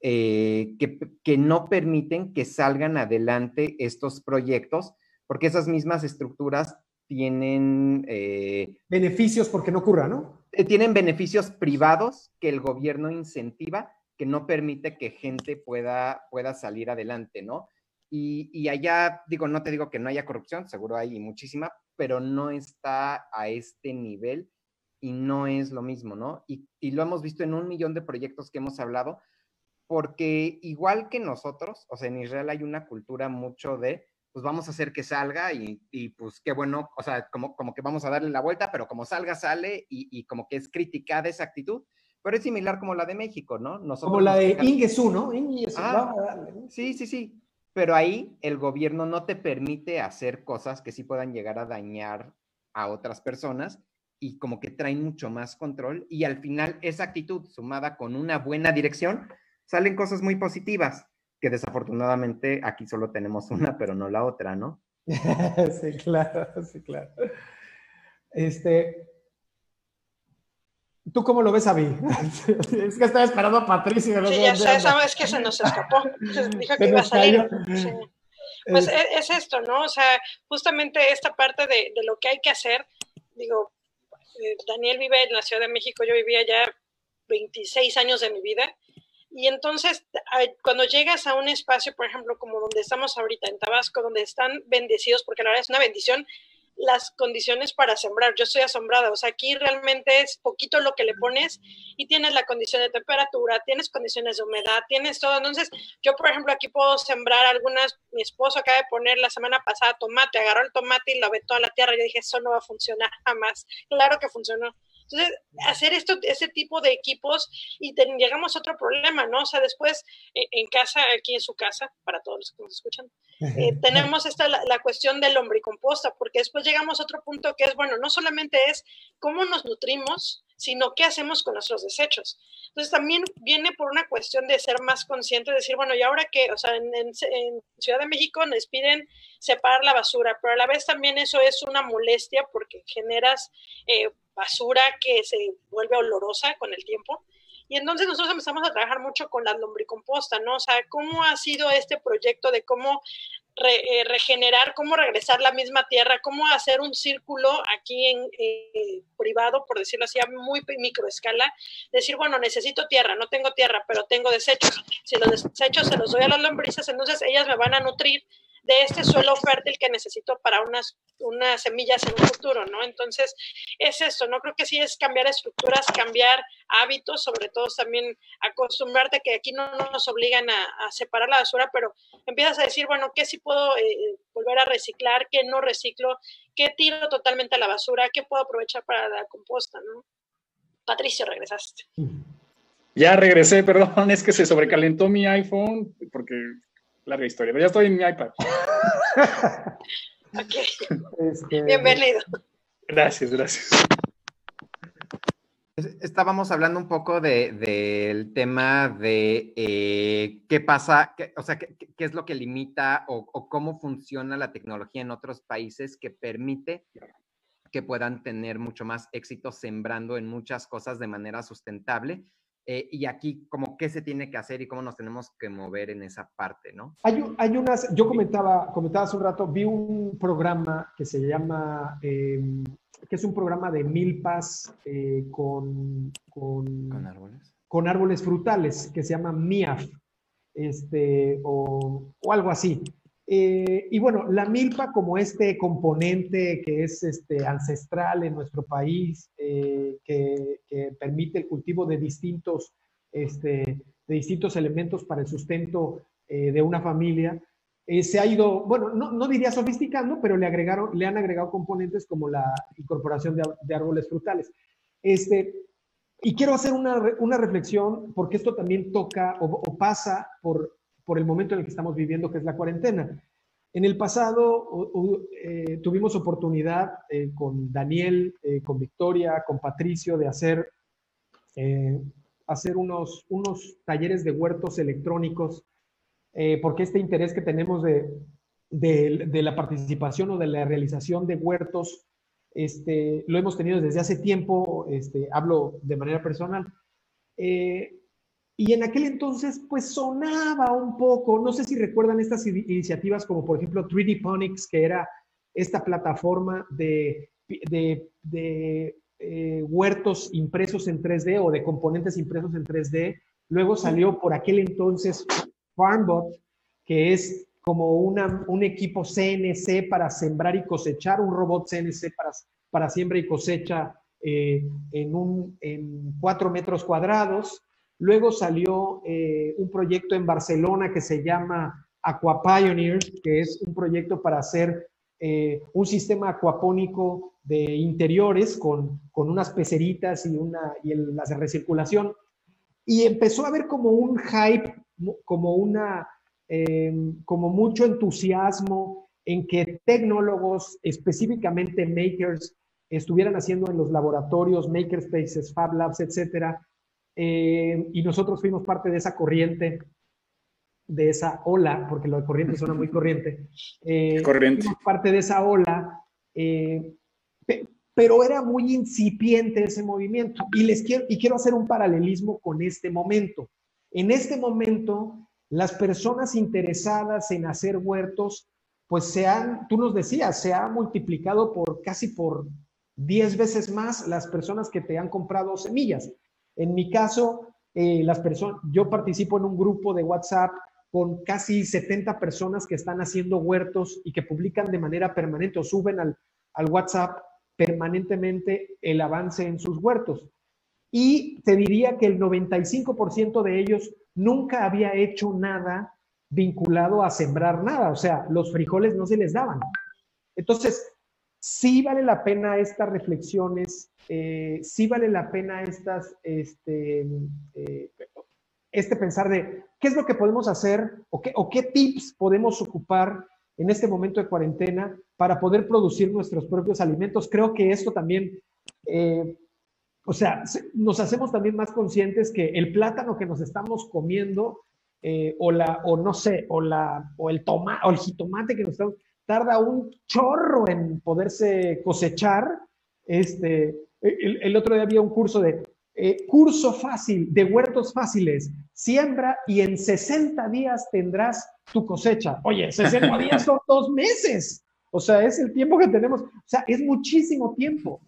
eh, que, no permiten que salgan adelante estos proyectos, porque esas mismas estructuras tienen... Eh, beneficios porque no ocurra, ¿no? Eh, tienen beneficios privados que el gobierno incentiva, que no permite que gente pueda, pueda salir adelante, ¿no? Y, allá, digo, no te digo que no haya corrupción, seguro hay muchísima, pero no está a este nivel y no es lo mismo, ¿no? Y, y, lo hemos visto en un millón de proyectos que hemos hablado, porque igual que nosotros, o sea, en Israel hay una cultura mucho de, pues vamos a hacer que salga y, pues qué bueno, o sea, como, como que vamos a darle la vuelta, pero como salga, sale y, como que es criticada esa actitud, pero es similar como la de México, ¿no? como la de Ingesu, ¿no? Ah, sí, sí, sí, pero ahí el gobierno no te permite hacer cosas que sí puedan llegar a dañar a otras personas y como que traen mucho más control y al final esa actitud sumada con una buena dirección salen cosas muy positivas, que desafortunadamente aquí solo tenemos una, pero no la otra, ¿no? (laughs) sí, claro, sí, claro. Este, ¿Tú cómo lo ves a mí? (laughs) es que estaba esperando a Patricia. sí, ya sé, es que se nos escapó. Dijo que iba a salir. Pues e, es, esto, ¿no? O sea, justamente esta parte de, de lo que hay que hacer, digo, eh, Daniel vive en la Ciudad de México, yo vivía ya 26 años de mi vida, y entonces, cuando llegas a un espacio, por ejemplo, como donde estamos ahorita en Tabasco, donde están bendecidos, porque la verdad es una bendición, las condiciones para sembrar. Yo estoy asombrada. O sea, aquí realmente es poquito lo que le pones y tienes la condición de temperatura, tienes condiciones de humedad, tienes todo. Entonces, yo, por ejemplo, aquí puedo sembrar algunas. Mi esposo acaba de poner la semana pasada tomate, agarró el tomate y lo aventó a la tierra. Y yo dije, eso no va a funcionar jamás. Claro que funcionó. Entonces, hacer esto, ese tipo de equipos y llegamos a otro problema, ¿no? O sea, después eh, en casa, aquí en su casa, para todos los que nos escuchan, eh, tenemos esta, la, la, cuestión del lombricomposta, porque después llegamos a otro punto que es, bueno, no solamente es cómo nos nutrimos, sino qué hacemos con nuestros desechos. Entonces también viene por una cuestión de ser más consciente, decir, bueno, ¿y ahora qué? O sea, en, Ciudad de México nos piden separar la basura, pero a la vez también eso es una molestia porque generas eh, basura que se vuelve olorosa con el tiempo. Y entonces nosotros empezamos a trabajar mucho con la lombricomposta, ¿no? O sea, ¿cómo ha sido este proyecto de cómo eh, regenerar, cómo regresar la misma tierra, cómo hacer un círculo aquí en eh, privado, por decirlo así, a muy microescala, decir, bueno, necesito tierra, no tengo tierra, pero tengo desechos. Si los desechos se los doy a las lombrices, entonces ellas me van a nutrir de este suelo fértil que necesito para unas, unas semillas en un futuro, ¿no? Entonces, es esto, ¿no? Creo que sí es cambiar estructuras, cambiar hábitos, sobre todo también acostumbrarte que aquí no nos obligan a, separar la basura, pero empiezas a decir, bueno, ¿qué sí puedo eh, volver a reciclar? ¿Qué no reciclo? ¿Qué tiro totalmente a la basura? ¿Qué puedo aprovechar para la composta, ¿no? Patricio, regresaste. Ya regresé, (laughs) perdón, es que se sobrecalentó mi iPhone porque larga historia, pero ya estoy en mi iPad. (laughs) ok. Este, Bienvenido. Gracias, gracias. Estábamos hablando un poco del de, tema de eh, qué pasa, o sea, qué, es lo que limita o, o, cómo funciona la tecnología en otros países que permite que puedan tener mucho más éxito sembrando en muchas cosas de manera sustentable eh, y aquí, como qué se tiene que hacer y cómo nos tenemos que mover en esa parte, ¿no? Hay, hay unas, yo comentaba, comentaba hace un rato, vi un programa que se llama, em, que es un programa de milpas eh, con, con, con, árboles. Con árboles frutales, que se llama MIAF, este, o, o algo así. Eh, y bueno, la milpa como este componente que es este, ancestral en nuestro país, eh, que, permite el cultivo de distintos, este, elementos para el sustento eh, de una familia, se ha ido, bueno, no, no, diría sofisticando, pero le, agregaron, le han agregado componentes como la incorporación de, árboles frutales. Este, y quiero hacer una reflexión, porque esto también toca o pasa por por el momento en el que estamos viviendo, que es la cuarentena. En el pasado eh, tuvimos oportunidad eh, con Daniel, eh, con Victoria, con Patricio de hacer, hacer unos, unos talleres de huertos electrónicos, porque este interés que tenemos de, de, la participación o de la realización de huertos, este, lo hemos tenido desde hace tiempo, este, hablo de manera personal. Y en aquel entonces, pues sonaba un poco, no sé si recuerdan estas iniciativas como por ejemplo 3D Ponics, que era esta plataforma de, de, eh, huertos impresos en 3D o de componentes impresos en 3D. Luego salió por aquel entonces FarmBot, que es como una, un equipo CNC para sembrar y cosechar, un robot CNC para, para siembra y cosecha eh, en, un, en cuatro metros cuadrados. Luego salió eh, un proyecto en Barcelona que se llama Aqua Pioneers, que es un proyecto para hacer eh, un sistema acuapónico de interiores con, unas peceritas y, una, y de recirculación. Y empezó a haber como un hype, como, una, em, como mucho entusiasmo en que tecnólogos, específicamente makers, estuvieran haciendo en los laboratorios, makerspaces, fab labs, etcétera, eh, y nosotros fuimos parte de esa corriente, de esa ola, porque lo de corriente suena muy corriente. Eh, corriente. Fuimos parte de esa ola, eh, pero era muy incipiente ese movimiento. Y, les quiero, y quiero hacer un paralelismo con este momento. En este momento, las personas interesadas en hacer huertos, pues se han, tú nos decías, se ha multiplicado por casi por 10 veces más las personas que te han comprado semillas. En mi caso, eh, las personas, yo participo en un grupo de WhatsApp con casi 70 personas que están haciendo huertos y que publican de manera permanente o suben al, WhatsApp permanentemente el avance en sus huertos. Y te diría que el 95% de ellos nunca había hecho nada vinculado a sembrar nada, o sea, los frijoles no se les daban. Entonces, sí vale la pena estas reflexiones, eh, sí vale la pena estas, este, eh, este pensar de qué es lo que podemos hacer o qué, o qué tips podemos ocupar en este momento de cuarentena para poder producir nuestros propios alimentos. Creo que esto también, eh, o sea, nos hacemos también más conscientes que el plátano que nos estamos comiendo o la, o no sé, o la, o el toma, o el jitomate que nos estamos, tarda un chorro en poderse cosechar. Este, el, otro día había un curso de eh, curso fácil de huertos fáciles, siembra y en 60 días tendrás tu cosecha. Oye, (laughs) 60 días son dos meses. O sea, es el tiempo que tenemos. O sea, es muchísimo tiempo.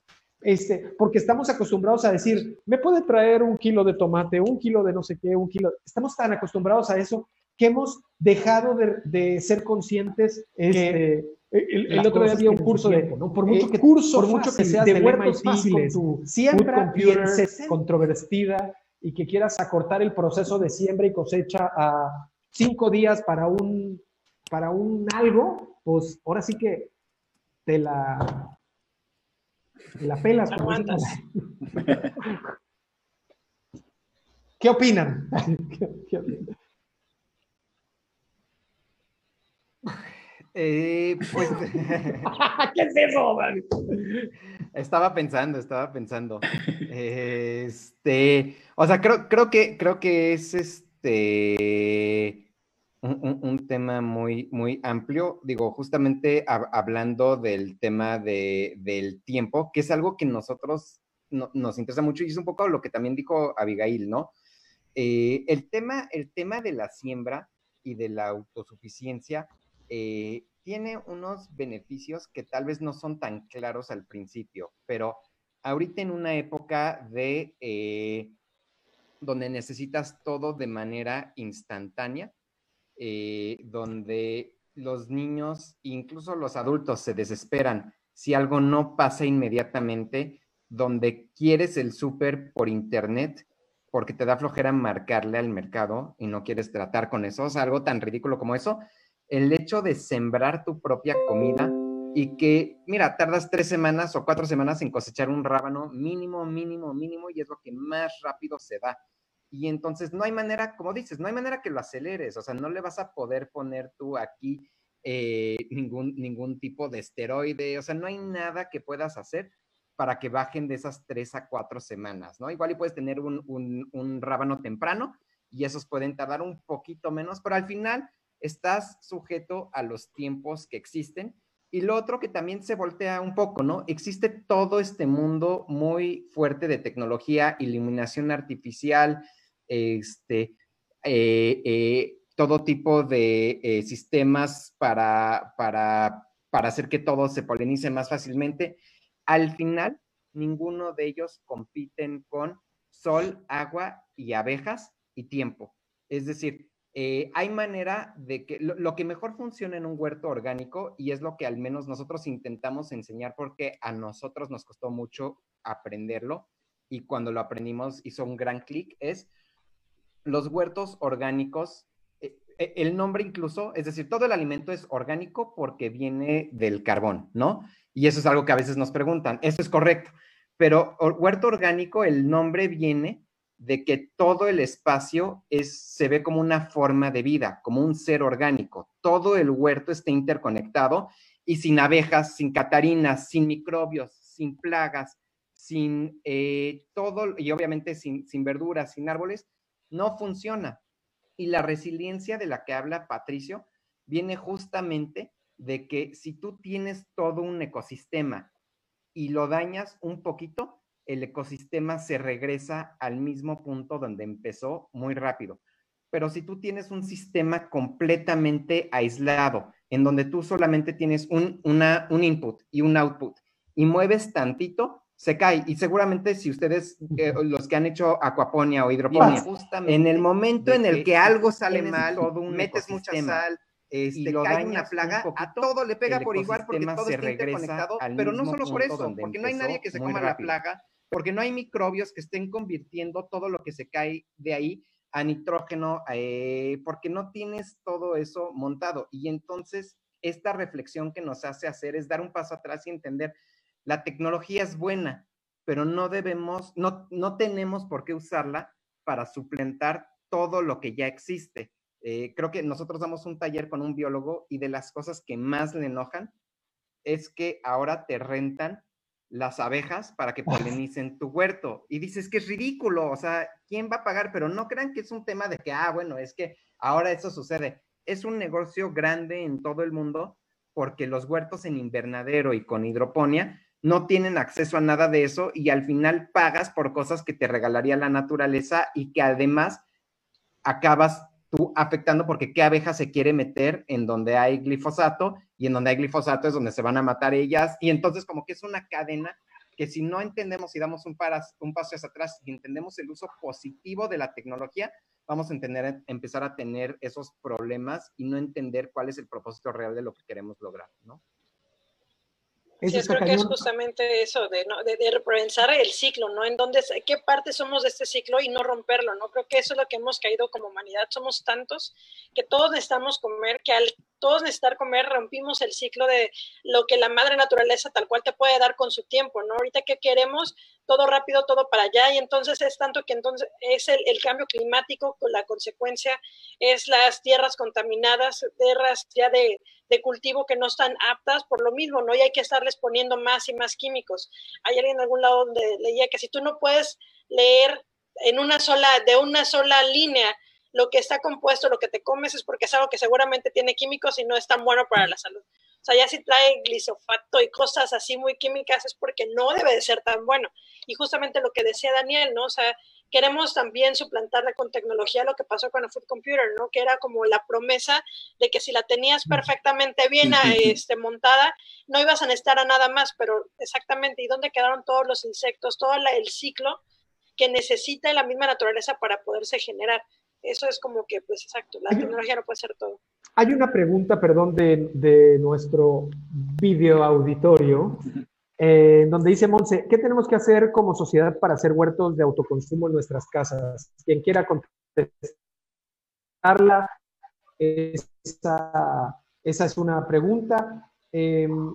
Este, porque estamos acostumbrados a decir, me puede traer un kilo de tomate, un kilo de no sé qué, un kilo. Estamos tan acostumbrados a eso que hemos dejado de, ser conscientes. Este, el, otro día había un curso de, ¿no? por mucho eh, que, curso por mucho que seas de huertos fáciles, siembra y controvertida y que quieras acortar el proceso de siembra y cosecha a cinco días para un, para un algo, pues ahora sí que te la, te la pelas. (laughs) ¿Qué opinan? (laughs) ¿Qué opinan? Eh, pues. (laughs) (laughs) ¿Qué es eso, Estaba pensando, estaba pensando. Este, o sea, creo, creo que creo que es este un, tema muy, muy amplio. Digo, justamente hablando del tema de, del tiempo, que es algo que nosotros nos interesa mucho y es un poco lo que también dijo Abigail, ¿no? Eh, el, tema, el tema de la siembra y de la autosuficiencia eh, tiene unos beneficios que tal vez no son tan claros al principio, pero ahorita en una época de eh, donde necesitas todo de manera instantánea, eh, donde los niños, incluso los adultos, se desesperan si algo no pasa inmediatamente, donde quieres el súper por internet porque te da flojera marcarle al mercado y no quieres tratar con eso, o sea, algo tan ridículo como eso, el hecho de sembrar tu propia comida y que, mira, tardas tres semanas o cuatro semanas en cosechar un rábano mínimo, mínimo, mínimo, y es lo que más rápido se da. Y entonces no hay manera, como dices, no hay manera que lo aceleres, o sea, no le vas a poder poner tú aquí eh, ningún, ningún tipo de esteroide, o sea, no hay nada que puedas hacer para que bajen de esas tres a cuatro semanas, ¿no? Igual y puedes tener un, un, un rábano temprano y esos pueden tardar un poquito menos, pero al final estás sujeto a los tiempos que existen. Y lo otro que también se voltea un poco, ¿no? Existe todo este mundo muy fuerte de tecnología, iluminación artificial, este, eh, eh, todo tipo de eh, sistemas para, para, para hacer que todo se polinice más fácilmente. Al final, ninguno de ellos compiten con sol, agua y abejas y tiempo. Es decir, eh, hay manera de que lo, que mejor funciona en un huerto orgánico, y es lo que al menos nosotros intentamos enseñar porque a nosotros nos costó mucho aprenderlo, y cuando lo aprendimos hizo un gran clic, es los huertos orgánicos. Eh, eh, el nombre incluso, es decir, todo el alimento es orgánico porque viene del carbón, ¿no? Y eso es algo que a veces nos preguntan, eso es correcto, pero huerto orgánico, el nombre viene de que todo el espacio es, se ve como una forma de vida, como un ser orgánico. Todo el huerto está interconectado y sin abejas, sin catarinas, sin microbios, sin plagas, sin eh, todo, y obviamente sin, sin verduras, sin árboles, no funciona. Y la resiliencia de la que habla Patricio viene justamente de que si tú tienes todo un ecosistema y lo dañas un poquito, el ecosistema se regresa al mismo punto donde empezó muy rápido. Pero si tú tienes un sistema completamente aislado, en donde tú solamente tienes un, una, un input y un output, y mueves tantito, se cae. Y seguramente si ustedes, eh, los que han hecho acuaponia o hidroponía, en el momento en el que, algo sale mal, metes mucha sal, este, cae una plaga, a todo le pega por igual porque todo está interconectado, pero no solo por eso, porque no hay nadie que se coma la plaga, porque no hay microbios que estén convirtiendo todo lo que se cae de ahí a nitrógeno, eh, porque no tienes todo eso montado. Y entonces esta reflexión que nos hace hacer es dar un paso atrás y entender, la tecnología es buena, pero no debemos, no, no tenemos por qué usarla para suplantar todo lo que ya existe. Eh, creo que nosotros damos un taller con un biólogo y de las cosas que más le enojan es que ahora te rentan las abejas para que polenicen tu huerto. Y dices que es ridículo, o sea, ¿quién va a pagar? Pero no crean que es un tema de que, ah, bueno, es que ahora eso sucede. Es un negocio grande en todo el mundo porque los huertos en invernadero y con hidroponía no tienen acceso a nada de eso y al final pagas por cosas que te regalaría la naturaleza y que además acabas tú afectando porque qué abeja se quiere meter en donde hay glifosato y en donde hay glifosato es donde se van a matar ellas y entonces como que es una cadena que si no entendemos y damos un, un paso hacia atrás y entendemos el uso positivo de la tecnología, vamos a entender, empezar a tener esos problemas y no entender cuál es el propósito real de lo que queremos lograr, ¿no? Sí, creo que es justamente eso, de, ¿no? de, de, repensar el ciclo, ¿no? En dónde, qué parte somos de este ciclo y no romperlo, ¿no? Creo que eso es lo que hemos caído como humanidad. Somos tantos que todos necesitamos comer, que al todos necesitar comer rompimos el ciclo de lo que la madre naturaleza tal cual te puede dar con su tiempo, ¿no? Ahorita que queremos todo rápido, todo para allá, y entonces es tanto que entonces es el, el cambio climático, con la consecuencia es las tierras contaminadas, tierras ya de de cultivo que no están aptas por lo mismo, ¿no? Y hay que estarles poniendo más y más químicos. Hay alguien en algún lado donde leía que si tú no puedes leer en una sola, de una sola línea lo que está compuesto, lo que te comes es porque es algo que seguramente tiene químicos y no es tan bueno para la salud. O sea, ya si trae glisofato y cosas así muy químicas es porque no debe de ser tan bueno. Y justamente lo que decía Daniel, ¿no? O sea, queremos también suplantarla con tecnología lo que pasó con la Food Computer, ¿no? Que era como la promesa de que si la tenías perfectamente bien este, montada, no ibas a necesitar a nada más, pero exactamente, ¿y dónde quedaron todos los insectos, todo el ciclo que necesita la misma naturaleza para poderse generar? Eso es como que, pues exacto, la tecnología no puede ser todo. Hay una pregunta, perdón, de, de nuestro video auditorio eh, donde dice Monse, ¿qué tenemos que hacer como sociedad para hacer huertos de autoconsumo en nuestras casas? Quien quiera contestarla, esa, esa es una pregunta. Em,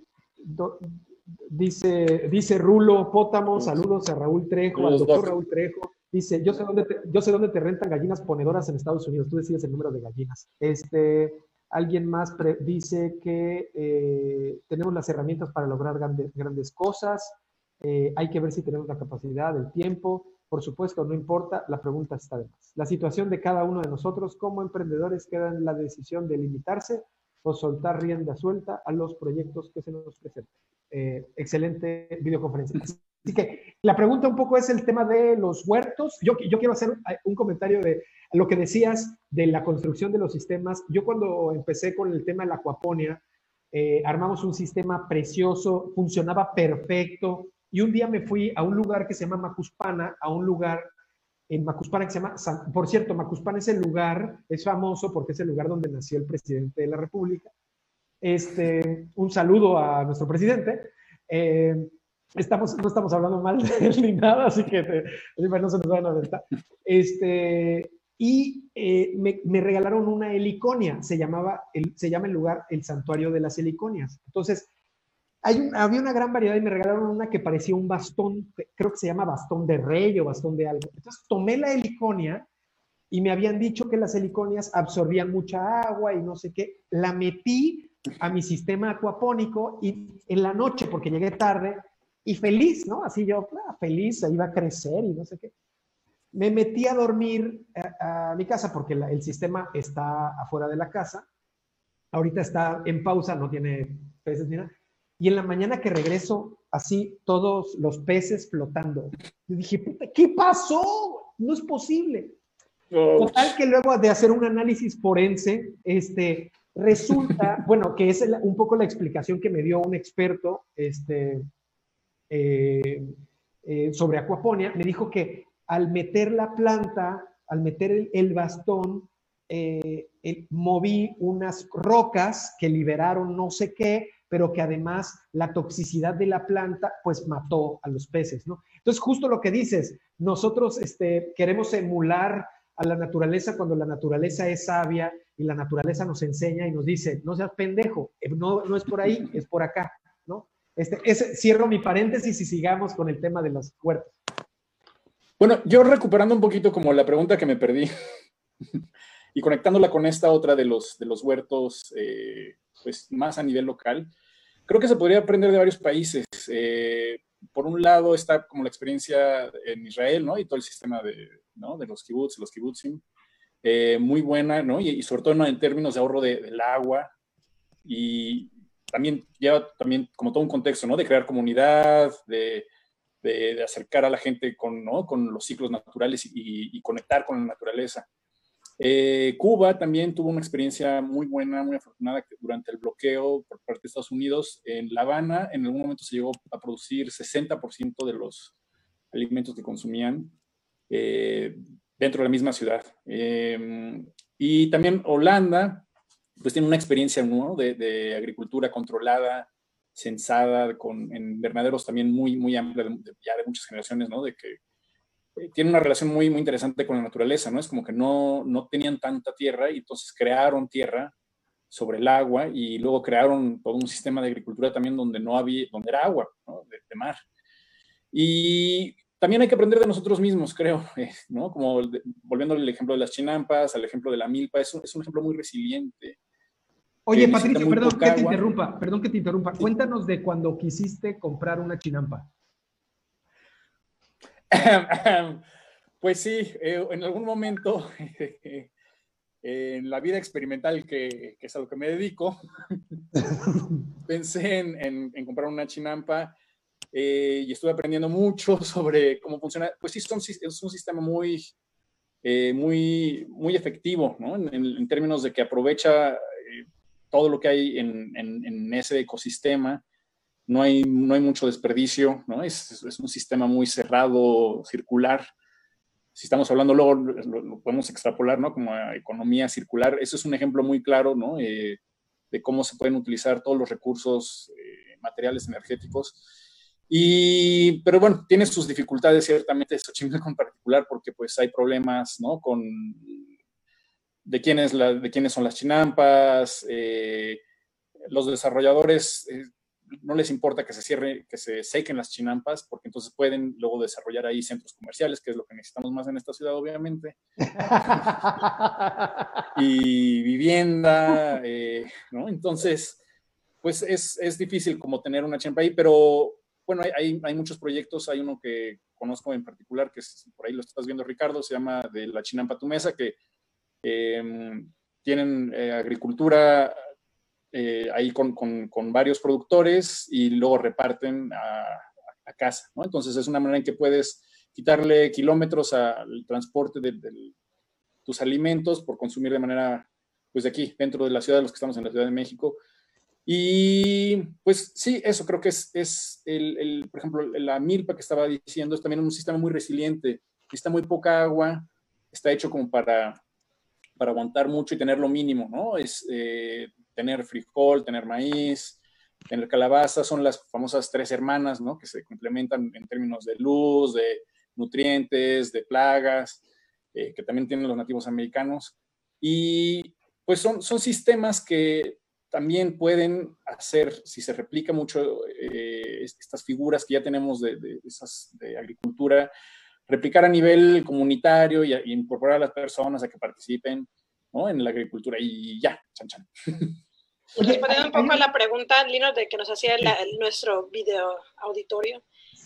dice, dice Rulo Pótamo, saludos a Raúl Trejo, al doctor Raúl Trejo. Dice, yo sé, dónde te, yo sé dónde te rentan gallinas ponedoras en Estados Unidos. Tú decides el número de gallinas. Este, Alguien más dice que eh, tenemos las herramientas para lograr grandes cosas. Eh, hay que ver si tenemos la capacidad, el tiempo. Por supuesto, no importa, la pregunta está de más. La situación de cada uno de nosotros como emprendedores queda en la decisión de limitarse o soltar rienda suelta a los proyectos que se nos presentan. Eh, excelente videoconferencia. Así que la pregunta un poco es el tema de los huertos. Yo, quiero hacer un comentario de lo que decías de la construcción de los sistemas, yo cuando empecé con el tema de la acuaponia, eh, armamos un sistema precioso, funcionaba perfecto, y un día me fui a un lugar que se llama Macuspana, a un lugar en Macuspana que se llama, por cierto, Macuspana es el lugar, es famoso porque es el lugar donde nació el presidente de la República. Este, un saludo a nuestro presidente. Eh, estamos, no estamos hablando mal de él ni nada, así que eh, no se nos van a aventar. Este, y eh, me, regalaron una heliconia, se, llamaba, el, se llama el lugar el Santuario de las Heliconias. Entonces, hay había una gran variedad y me regalaron una que parecía un bastón, creo que se llama bastón de rey o bastón de algo. Entonces, tomé la heliconia y me habían dicho que las heliconias absorbían mucha agua y no sé qué. La metí a mi sistema acuapónico y en la noche, porque llegué tarde, y feliz, ¿no? Así yo, ah, feliz, iba a crecer y no sé qué me metí a dormir a, mi casa porque el sistema está afuera de la casa. Ahorita está en pausa, no tiene peces ni nada. Y en la mañana que regreso, así todos los peces flotando. Yo dije, puta, ¿qué pasó? No es posible. Total que luego de hacer un análisis forense, este, resulta, (laughs) bueno, que es un poco la explicación que me dio un experto este, eh, eh, sobre acuaponia, me dijo que al meter la planta, al meter el, bastón, eh, moví unas rocas que liberaron no sé qué, pero que además la toxicidad de la planta pues mató a los peces, ¿no? Entonces, justo lo que dices, nosotros este, queremos emular a la naturaleza cuando la naturaleza es sabia y la naturaleza nos enseña y nos dice, no seas pendejo, no, no es por ahí, es por acá, ¿no? Este, cierro mi paréntesis y sigamos con el tema de los huertos. Bueno, yo recuperando un poquito como la pregunta que me perdí (laughs) y conectándola con esta otra de los, de los huertos, eh, pues más a nivel local, creo que se podría aprender de varios países. Eh, por un lado está como la experiencia en Israel, ¿no? Y todo el sistema de, ¿no? de los kibbutz, los kibbutzim, eh, muy buena, ¿no? Y, sobre todo en términos de ahorro del agua y también lleva también como todo un contexto, ¿no? De crear comunidad, de, de, acercar a la gente con, ¿no? con los ciclos naturales y, conectar con la naturaleza. Eh, Cuba también tuvo una experiencia muy buena, muy afortunada que durante el bloqueo por parte de Estados Unidos en La Habana, en algún momento se llegó a producir 60% de los alimentos que consumían eh, dentro de la misma ciudad. Eh, y también Holanda, pues tiene una experiencia ¿no? de, agricultura controlada, sensada, con invernaderos también muy, muy amplia, ya de muchas generaciones, ¿no? De que eh, una relación muy, muy interesante con la naturaleza, ¿no? Es como que no, no tenían tanta tierra y entonces crearon tierra sobre el agua y luego crearon todo un sistema de agricultura también donde no había, donde era agua, ¿no? de, de mar. Y también hay que aprender de nosotros mismos, creo, (laughs) eh, ¿no? Como volviendo al ejemplo de las chinampas, al ejemplo de la milpa, es un, es un ejemplo muy resiliente. Oye, Patricio, perdón que te interrumpa, perdón que te interrumpa. Cuéntanos de cuando quisiste comprar una chinampa. (laughs) pues sí, eh, en algún momento (laughs) en la vida experimental, que, que, es a lo que me dedico, (laughs) pensé en, en, en comprar una chinampa eh, y estuve aprendiendo mucho sobre cómo funciona. Pues sí, es un, sistema muy, eh, muy, muy efectivo, ¿no? En, términos de que aprovecha todo lo que hay en, en, ese ecosistema. No hay, no hay mucho desperdicio, ¿no? Es, es, un sistema muy cerrado, circular. Si estamos hablando luego, lo, podemos extrapolar, ¿no? Como a economía circular. Eso es un ejemplo muy claro, ¿no? de cómo se pueden utilizar todos los recursos materiales energéticos y, pero bueno, tiene sus dificultades ciertamente Xochimilco en particular porque pues hay problemas, ¿no? Con de quiénes, la, de quiénes son las chinampas, eh, los desarrolladores eh, no les importa que se cierre, que se sequen las chinampas, porque entonces pueden luego desarrollar ahí centros comerciales, que es lo que necesitamos más en esta ciudad, obviamente. (laughs) y vivienda, eh, ¿no? Entonces, pues es, es, difícil como tener una chinampa ahí, pero bueno, hay, hay, muchos proyectos, hay uno que conozco en particular, que es, por ahí lo estás viendo Ricardo, se llama de la Chinampa Tu Mesa, que em, tienen eh, agricultura eh, ahí con, con, con, varios productores y luego reparten a, a, casa, ¿no? Entonces es una manera en que puedes quitarle kilómetros al transporte de, de, tus alimentos por consumir de manera, pues de aquí, dentro de la ciudad, de los que estamos en la Ciudad de México, y pues sí, eso creo que es, es el, el, por ejemplo, la milpa que estaba diciendo, es también un sistema muy resiliente, está muy poca agua, está hecho como para, para aguantar mucho y tener lo mínimo, ¿no? Es eh, tener frijol, tener maíz, tener calabaza, son las famosas tres hermanas, ¿no? Que se complementan en términos de luz, de nutrientes, de plagas, eh, que también tienen los nativos americanos. Y pues son, son sistemas que también pueden hacer, si se replica mucho eh, estas figuras que ya tenemos de, esas, de agricultura, replicar a nivel comunitario y, incorporar a las personas a que participen ¿no? en la agricultura y ya, chan chan. (laughs) Respondiendo un poco a la pregunta, Lino, de que nos hacía nuestro video auditorio.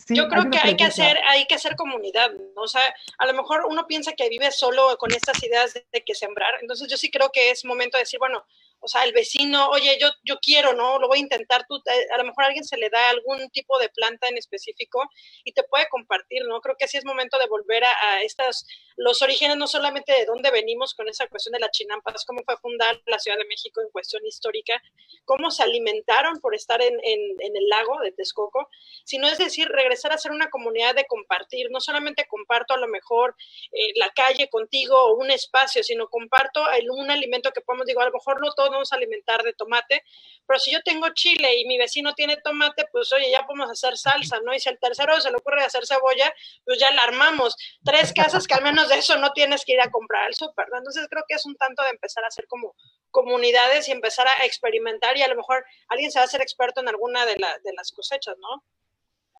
Yo creo que hay que hacer, hay que hacer comunidad, ¿no? O sea, a lo mejor uno piensa que vive solo con estas ideas de, de que sembrar, entonces yo sí creo que es momento de decir, bueno, o sea, el vecino, oye, yo, yo quiero, ¿no? Lo voy a intentar, tú, a lo mejor a alguien se le da algún tipo de planta en específico y te puede compartir, ¿no? Creo que sí es momento de volver a, a estas, los orígenes no solamente de dónde venimos con esa cuestión de la chinampas, cómo fue fundada la Ciudad de México en cuestión histórica, cómo se alimentaron por estar en, en, en el lago de Texcoco, sino es decir, regresar a ser una comunidad de compartir, no solamente comparto a lo mejor eh, la calle contigo o un espacio, sino comparto el, un alimento que podemos, digo, a lo mejor no todo podemos alimentar de tomate, pero si yo tengo chile y mi vecino tiene tomate, pues oye, ya podemos hacer salsa, ¿no? Y si al tercero se le ocurre hacer cebolla, pues ya la armamos. Tres casas que al menos de eso no tienes que ir a comprar al súper, ¿no? Entonces creo que es un tanto de empezar a hacer como comunidades y empezar a experimentar y a lo mejor alguien se va a hacer experto en alguna de, de las cosechas, ¿no?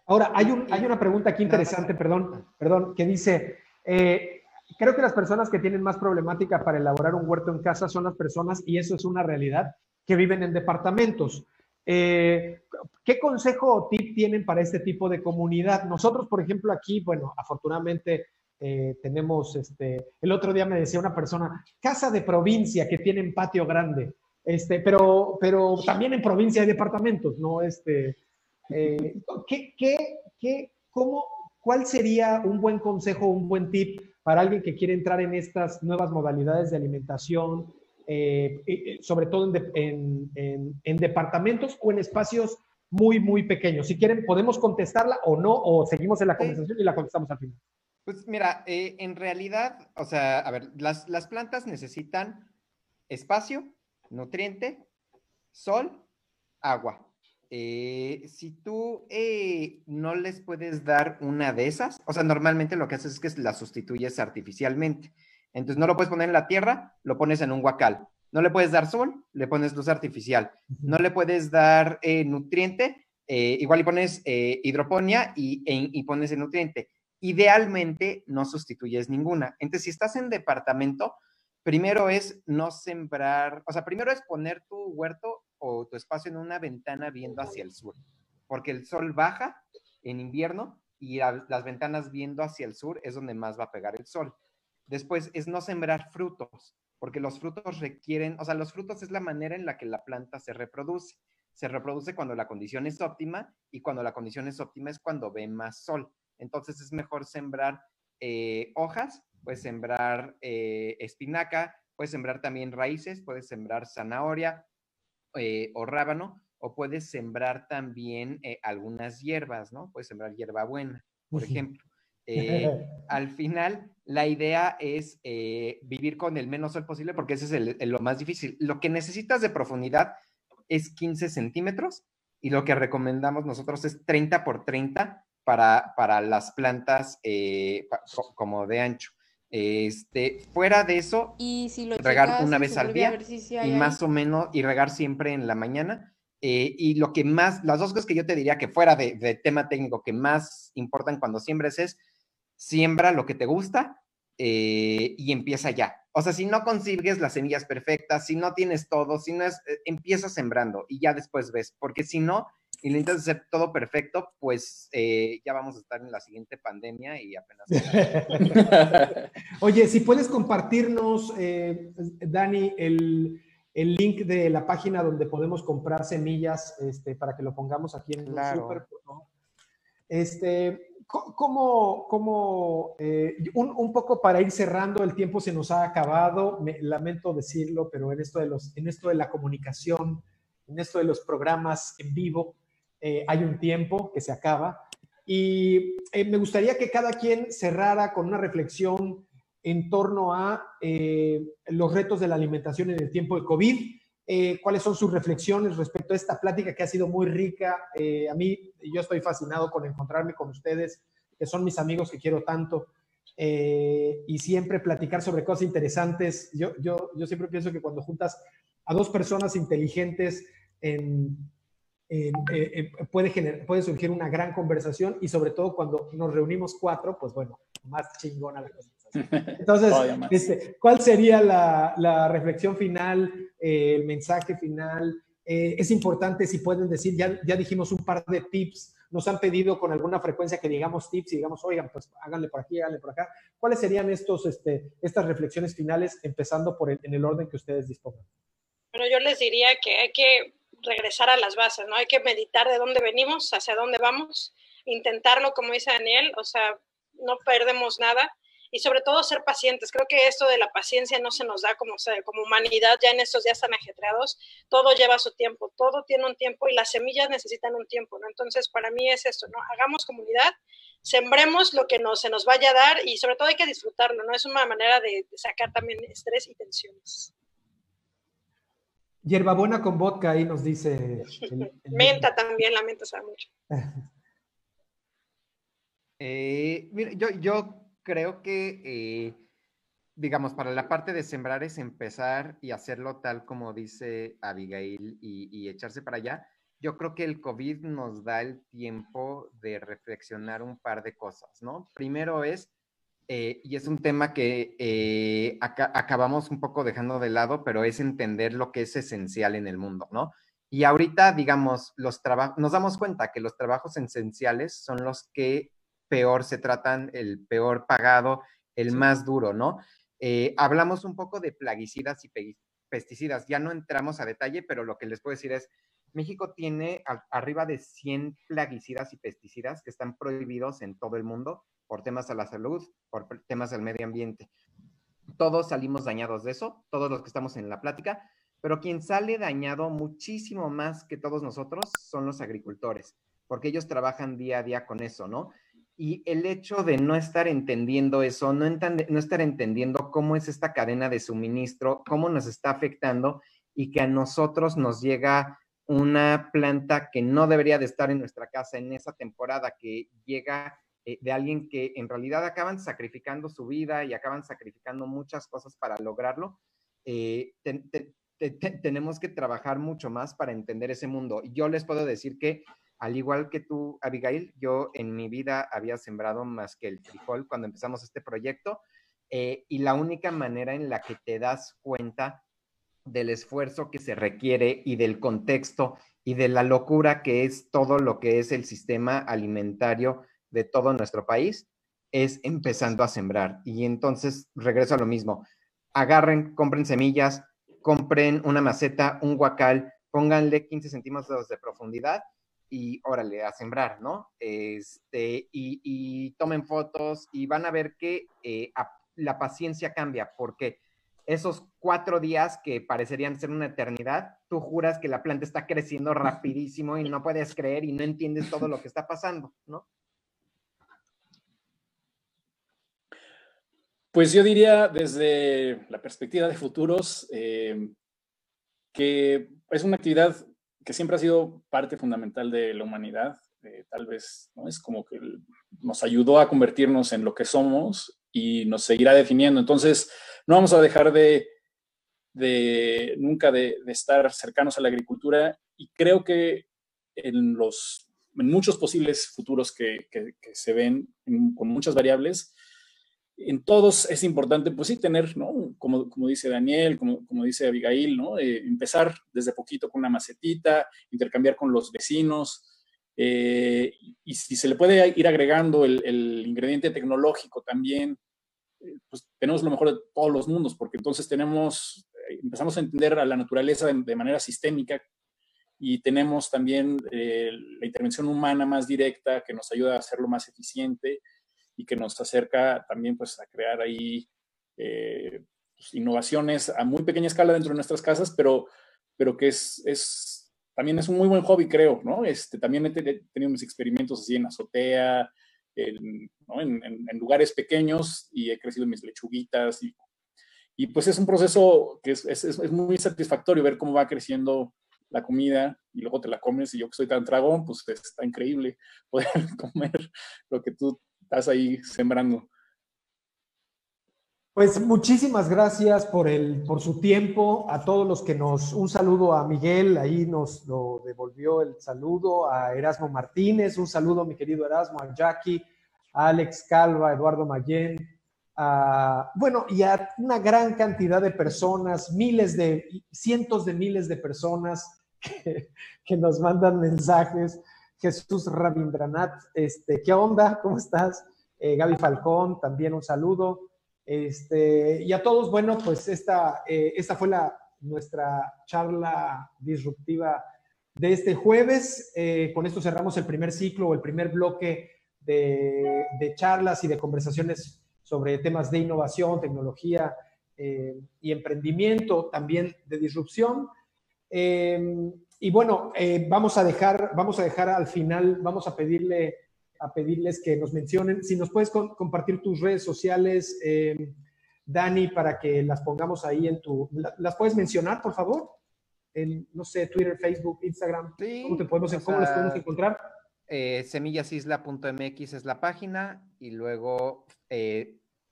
Ahora, hay, un, hay una pregunta aquí interesante, perdón, perdón, que dice, eh, creo que las personas que tienen más problemática para elaborar un huerto en casa son las personas, y eso es una realidad, que viven en departamentos. Eh, ¿Qué consejo o tip tienen para este tipo de comunidad? Nosotros, por ejemplo, aquí, bueno, afortunadamente eh, tenemos, este, el otro día me decía una persona, casa de provincia que tienen patio grande, este, pero, pero también en provincia hay departamentos, ¿no? Este, eh, ¿qué, qué, cómo, ¿Cuál sería un buen consejo, un buen tip para alguien que quiere entrar en estas nuevas modalidades de alimentación, eh, eh, sobre todo en, en, departamentos o en espacios muy, muy pequeños? Si quieren, podemos contestarla o no, o seguimos en la conversación y la contestamos al final. Pues mira, en realidad, o sea, a ver, las, las plantas necesitan espacio, nutriente, sol, agua. Eh, si tú eh, no les puedes dar una de esas, o sea, normalmente lo que haces es que la sustituyes artificialmente. Entonces no lo puedes poner en la tierra, lo pones en un guacal. No le puedes dar sol, le pones luz artificial. No le puedes dar eh, nutriente, igual y pones hidroponía y, y pones el nutriente. Idealmente no sustituyes ninguna. Entonces, si estás en departamento, primero es no sembrar, o sea, primero es poner tu huerto o tu espacio en una ventana viendo hacia el sur, porque el sol baja en invierno y las ventanas viendo hacia el sur es donde más va a pegar el sol. Después es no sembrar frutos, porque los frutos requieren, o sea, los frutos es la manera en la que la planta se reproduce. Se reproduce cuando la condición es óptima y cuando la condición es óptima es cuando ve más sol. Entonces es mejor sembrar eh, hojas, puedes sembrar eh, espinaca, puedes sembrar también raíces, puedes sembrar zanahoria, eh, o rábano, o puedes sembrar también eh, algunas hierbas, ¿no? Puedes sembrar hierbabuena, por ejemplo. Eh, (laughs) al final, la idea es vivir con el menos sol posible porque ese es lo más difícil. Lo que necesitas de profundidad es 15 centímetros y lo que recomendamos nosotros es 30 por 30 para, para las plantas como de ancho. Este, fuera de eso, y si lo regar una vez al día y más o menos, y regar siempre en la mañana. Eh, y lo que más, las dos cosas que yo te diría que fuera de, tema técnico que más importan cuando siembres es siembra lo que te gusta eh, y empieza ya. O sea, si no consigues las semillas perfectas, si no tienes todo, si no es, eh, empieza sembrando y ya después ves, porque si no, intentas hacer todo perfecto, pues eh, ya vamos a estar en la siguiente pandemia y apenas. (laughs) Oye, si puedes compartirnos, eh, Dani, el, el, link de la página donde podemos comprar semillas este, para que lo pongamos aquí en el super, Este, ¿Cómo, cómo eh, un, un, poco para ir cerrando, el tiempo se nos ha acabado, me, lamento decirlo, pero en esto, de los, en esto de la comunicación, en esto de los programas en vivo, eh, hay un tiempo que se acaba. Y eh, me gustaría que cada quien cerrara con una reflexión en torno a eh, los retos de la alimentación en el tiempo de COVID. ¿Cuáles son sus reflexiones respecto a esta plática que ha sido muy rica? a mí, yo estoy fascinado con encontrarme con ustedes, que son mis amigos que quiero tanto. y siempre platicar sobre cosas interesantes. Yo, yo, yo siempre pienso que cuando juntas a dos personas inteligentes en, eh, eh, puede, puede surgir una gran conversación y sobre todo cuando nos reunimos cuatro, pues bueno, más chingona la conversación. (laughs) Entonces, este, ¿cuál sería la, la reflexión final, eh, el mensaje final? es importante si pueden decir, ya, ya dijimos un par de tips, nos han pedido con alguna frecuencia que digamos tips y digamos, oigan, pues háganle por aquí, háganle por acá. ¿Cuáles serían estos, este, estas reflexiones finales, empezando por en el orden que ustedes dispongan? Bueno, yo les diría que hay que regresar a las bases, ¿no? Hay que meditar de dónde venimos, hacia dónde vamos, intentarlo, como dice Daniel, o sea, no perdemos nada y sobre todo ser pacientes. Creo que esto de la paciencia no se nos da como, como humanidad ya en estos días tan ajetreados. Todo lleva su tiempo, todo tiene un tiempo y las semillas necesitan un tiempo, ¿no? Entonces, para mí es esto, ¿no? Hagamos comunidad, sembremos lo que nos, se nos vaya a dar y sobre todo hay que disfrutarlo, ¿no? Es una manera de sacar también estrés y tensiones. Hierbabuena con vodka, ahí nos dice. (laughs) menta también, la menta sabe mucho. (laughs) Eh, yo, yo creo que, eh, digamos, para la parte de sembrar es empezar y hacerlo tal como dice Abigail y, echarse para allá. Yo creo que el COVID nos da el tiempo de reflexionar un par de cosas, ¿no? Primero es, eh, y es un tema que acabamos un poco dejando de lado, pero es entender lo que es esencial en el mundo, ¿no? Y ahorita, digamos, los trabajos, nos damos cuenta que los trabajos esenciales son los que peor se tratan, el peor pagado, el más duro, ¿no? Eh, hablamos un poco de plaguicidas y pesticidas. Ya no entramos a detalle, pero lo que les puedo decir es, México tiene arriba de 100 plaguicidas y pesticidas que están prohibidos en todo el mundo por temas a la salud, por temas al medio ambiente. Todos salimos dañados de eso, todos los que estamos en la plática, pero quien sale dañado muchísimo más que todos nosotros son los agricultores, porque ellos trabajan día a día con eso, ¿no? Y el hecho de no estar entendiendo eso, no, no estar entendiendo cómo es esta cadena de suministro, cómo nos está afectando y que a nosotros nos llega una planta que no debería de estar en nuestra casa en esa temporada, que llega eh, de alguien que en realidad acaban sacrificando su vida y acaban sacrificando muchas cosas para lograrlo, eh, tenemos que trabajar mucho más para entender ese mundo. Yo les puedo decir que al igual que tú, Abigail, yo en mi vida había sembrado más que el frijol cuando empezamos este proyecto eh, y la única manera en la que te das cuenta del esfuerzo que se requiere y del contexto y de la locura que es todo lo que es el sistema alimentario de todo nuestro país es empezando a sembrar. Y entonces regreso a lo mismo. Agarren, compren semillas, compren una maceta, un guacal, pónganle 15 centímetros de profundidad y órale, a sembrar, ¿no? Este, y, tomen fotos y van a ver que eh, la paciencia cambia, porque esos cuatro días que parecerían ser una eternidad, tú juras que la planta está creciendo rapidísimo y no puedes creer y no entiendes todo lo que está pasando, ¿no? Pues yo diría desde la perspectiva de futuros eh, que es una actividad que siempre ha sido parte fundamental de la humanidad. Eh, tal vez ¿no? es como que nos ayudó a convertirnos en lo que somos y nos seguirá definiendo. Entonces, no vamos a dejar de, nunca de, estar cercanos a la agricultura y creo que en los muchos posibles futuros que, se ven con muchas variables, en todos es importante, pues sí, tener, ¿no? Como, como dice Daniel, como, como dice Abigail, ¿no? Eh, empezar desde poquito con una macetita, intercambiar con los vecinos, eh, y si se le puede ir agregando el, el ingrediente tecnológico también, eh, pues tenemos lo mejor de todos los mundos, porque entonces tenemos, empezamos a entender a la naturaleza de, de manera sistémica y tenemos también la intervención humana más directa que nos ayuda a hacerlo más eficiente y que nos acerca también pues a crear ahí eh, pues, innovaciones a muy pequeña escala dentro de nuestras casas, pero, pero que es, es, también es un muy buen hobby, creo, ¿no? Este, también he, tenido mis experimentos así en azotea, en, ¿no? en, en, lugares pequeños y he crecido mis lechuguitas y, y pues es un proceso que es, es, es, muy satisfactorio ver cómo va creciendo la comida y luego te la comes y yo que soy tan dragón, pues está increíble poder (laughs) comer lo que tú estás ahí sembrando. Pues muchísimas gracias por, el, por su tiempo, a todos los que nos, un saludo a Miguel, ahí nos lo devolvió el saludo, a Erasmo Martínez, un saludo mi querido Erasmo, a Jackie, a Alex Calva, Eduardo Mayén, a, bueno, y a una gran cantidad de personas, miles de, cientos de miles de personas (laughs) que nos mandan mensajes. Jesús Rabindranath, este, ¿qué onda? ¿Cómo estás? Eh, Gaby Falcón, también un saludo. Este, y a todos, bueno, pues esta, eh, esta fue la, nuestra charla disruptiva de este jueves. Eh, con esto cerramos el primer ciclo o el primer bloque de, de charlas y de conversaciones sobre temas de innovación, tecnología y emprendimiento, también de disrupción. Y bueno, eh, vamos a dejar, vamos a dejar al final, vamos a pedirle a pedirles que nos mencionen. Si nos puedes compartir tus redes sociales, eh, Dani, para que las pongamos ahí en tu. ¿Las puedes mencionar, por favor? en, no sé, Twitter, Facebook, Instagram? ¿Cómo, te podemos, ¿cómo los podemos encontrar? Eh, semillasisla.mx es la página y luego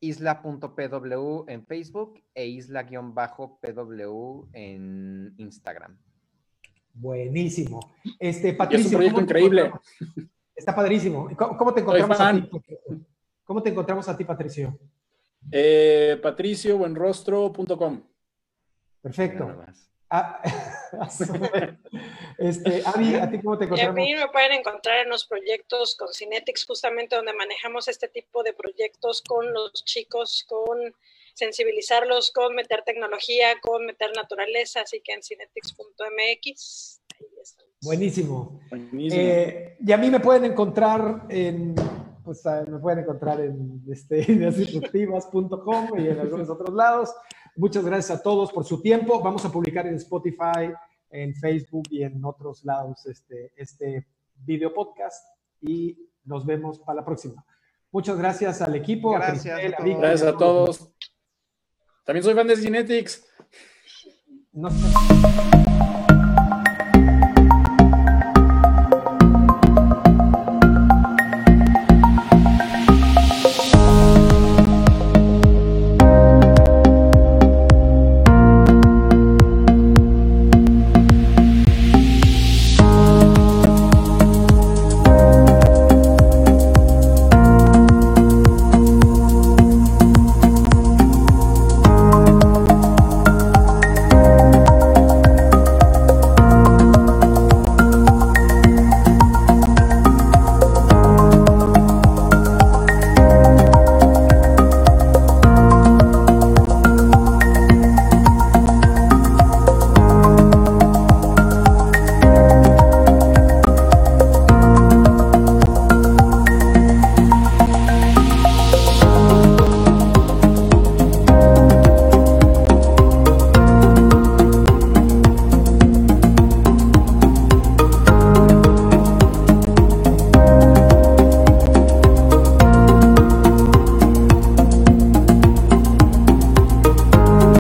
isla.pw en Facebook e isla-pw en Instagram. Buenísimo. Este, Patricio, es un proyecto increíble. Está padrísimo. ¿Cómo, te encontramos a ti? ¿Cómo te encontramos a ti, Patricio? Eh, patriciobuenrostro.com. Perfecto. Ah, (laughs) este, Avi, ¿a ti cómo te encontramos? a mí me pueden encontrar en los proyectos con Cinetics, justamente donde manejamos este tipo de proyectos con los chicos, con sensibilizarlos, con meter tecnología, con meter naturaleza, así que en cinetics.mx. Buenísimo. Buenísimo. Eh, y a mí me pueden encontrar en pues me pueden encontrar en este, (laughs) ideasdisruptivas.com y en algunos otros lados. Muchas gracias a todos por su tiempo. Vamos a publicar en Spotify, en Facebook y en otros lados este, este video podcast y nos vemos para la próxima. Muchas gracias al equipo. Gracias a, gracias a todos. También soy fan de sé.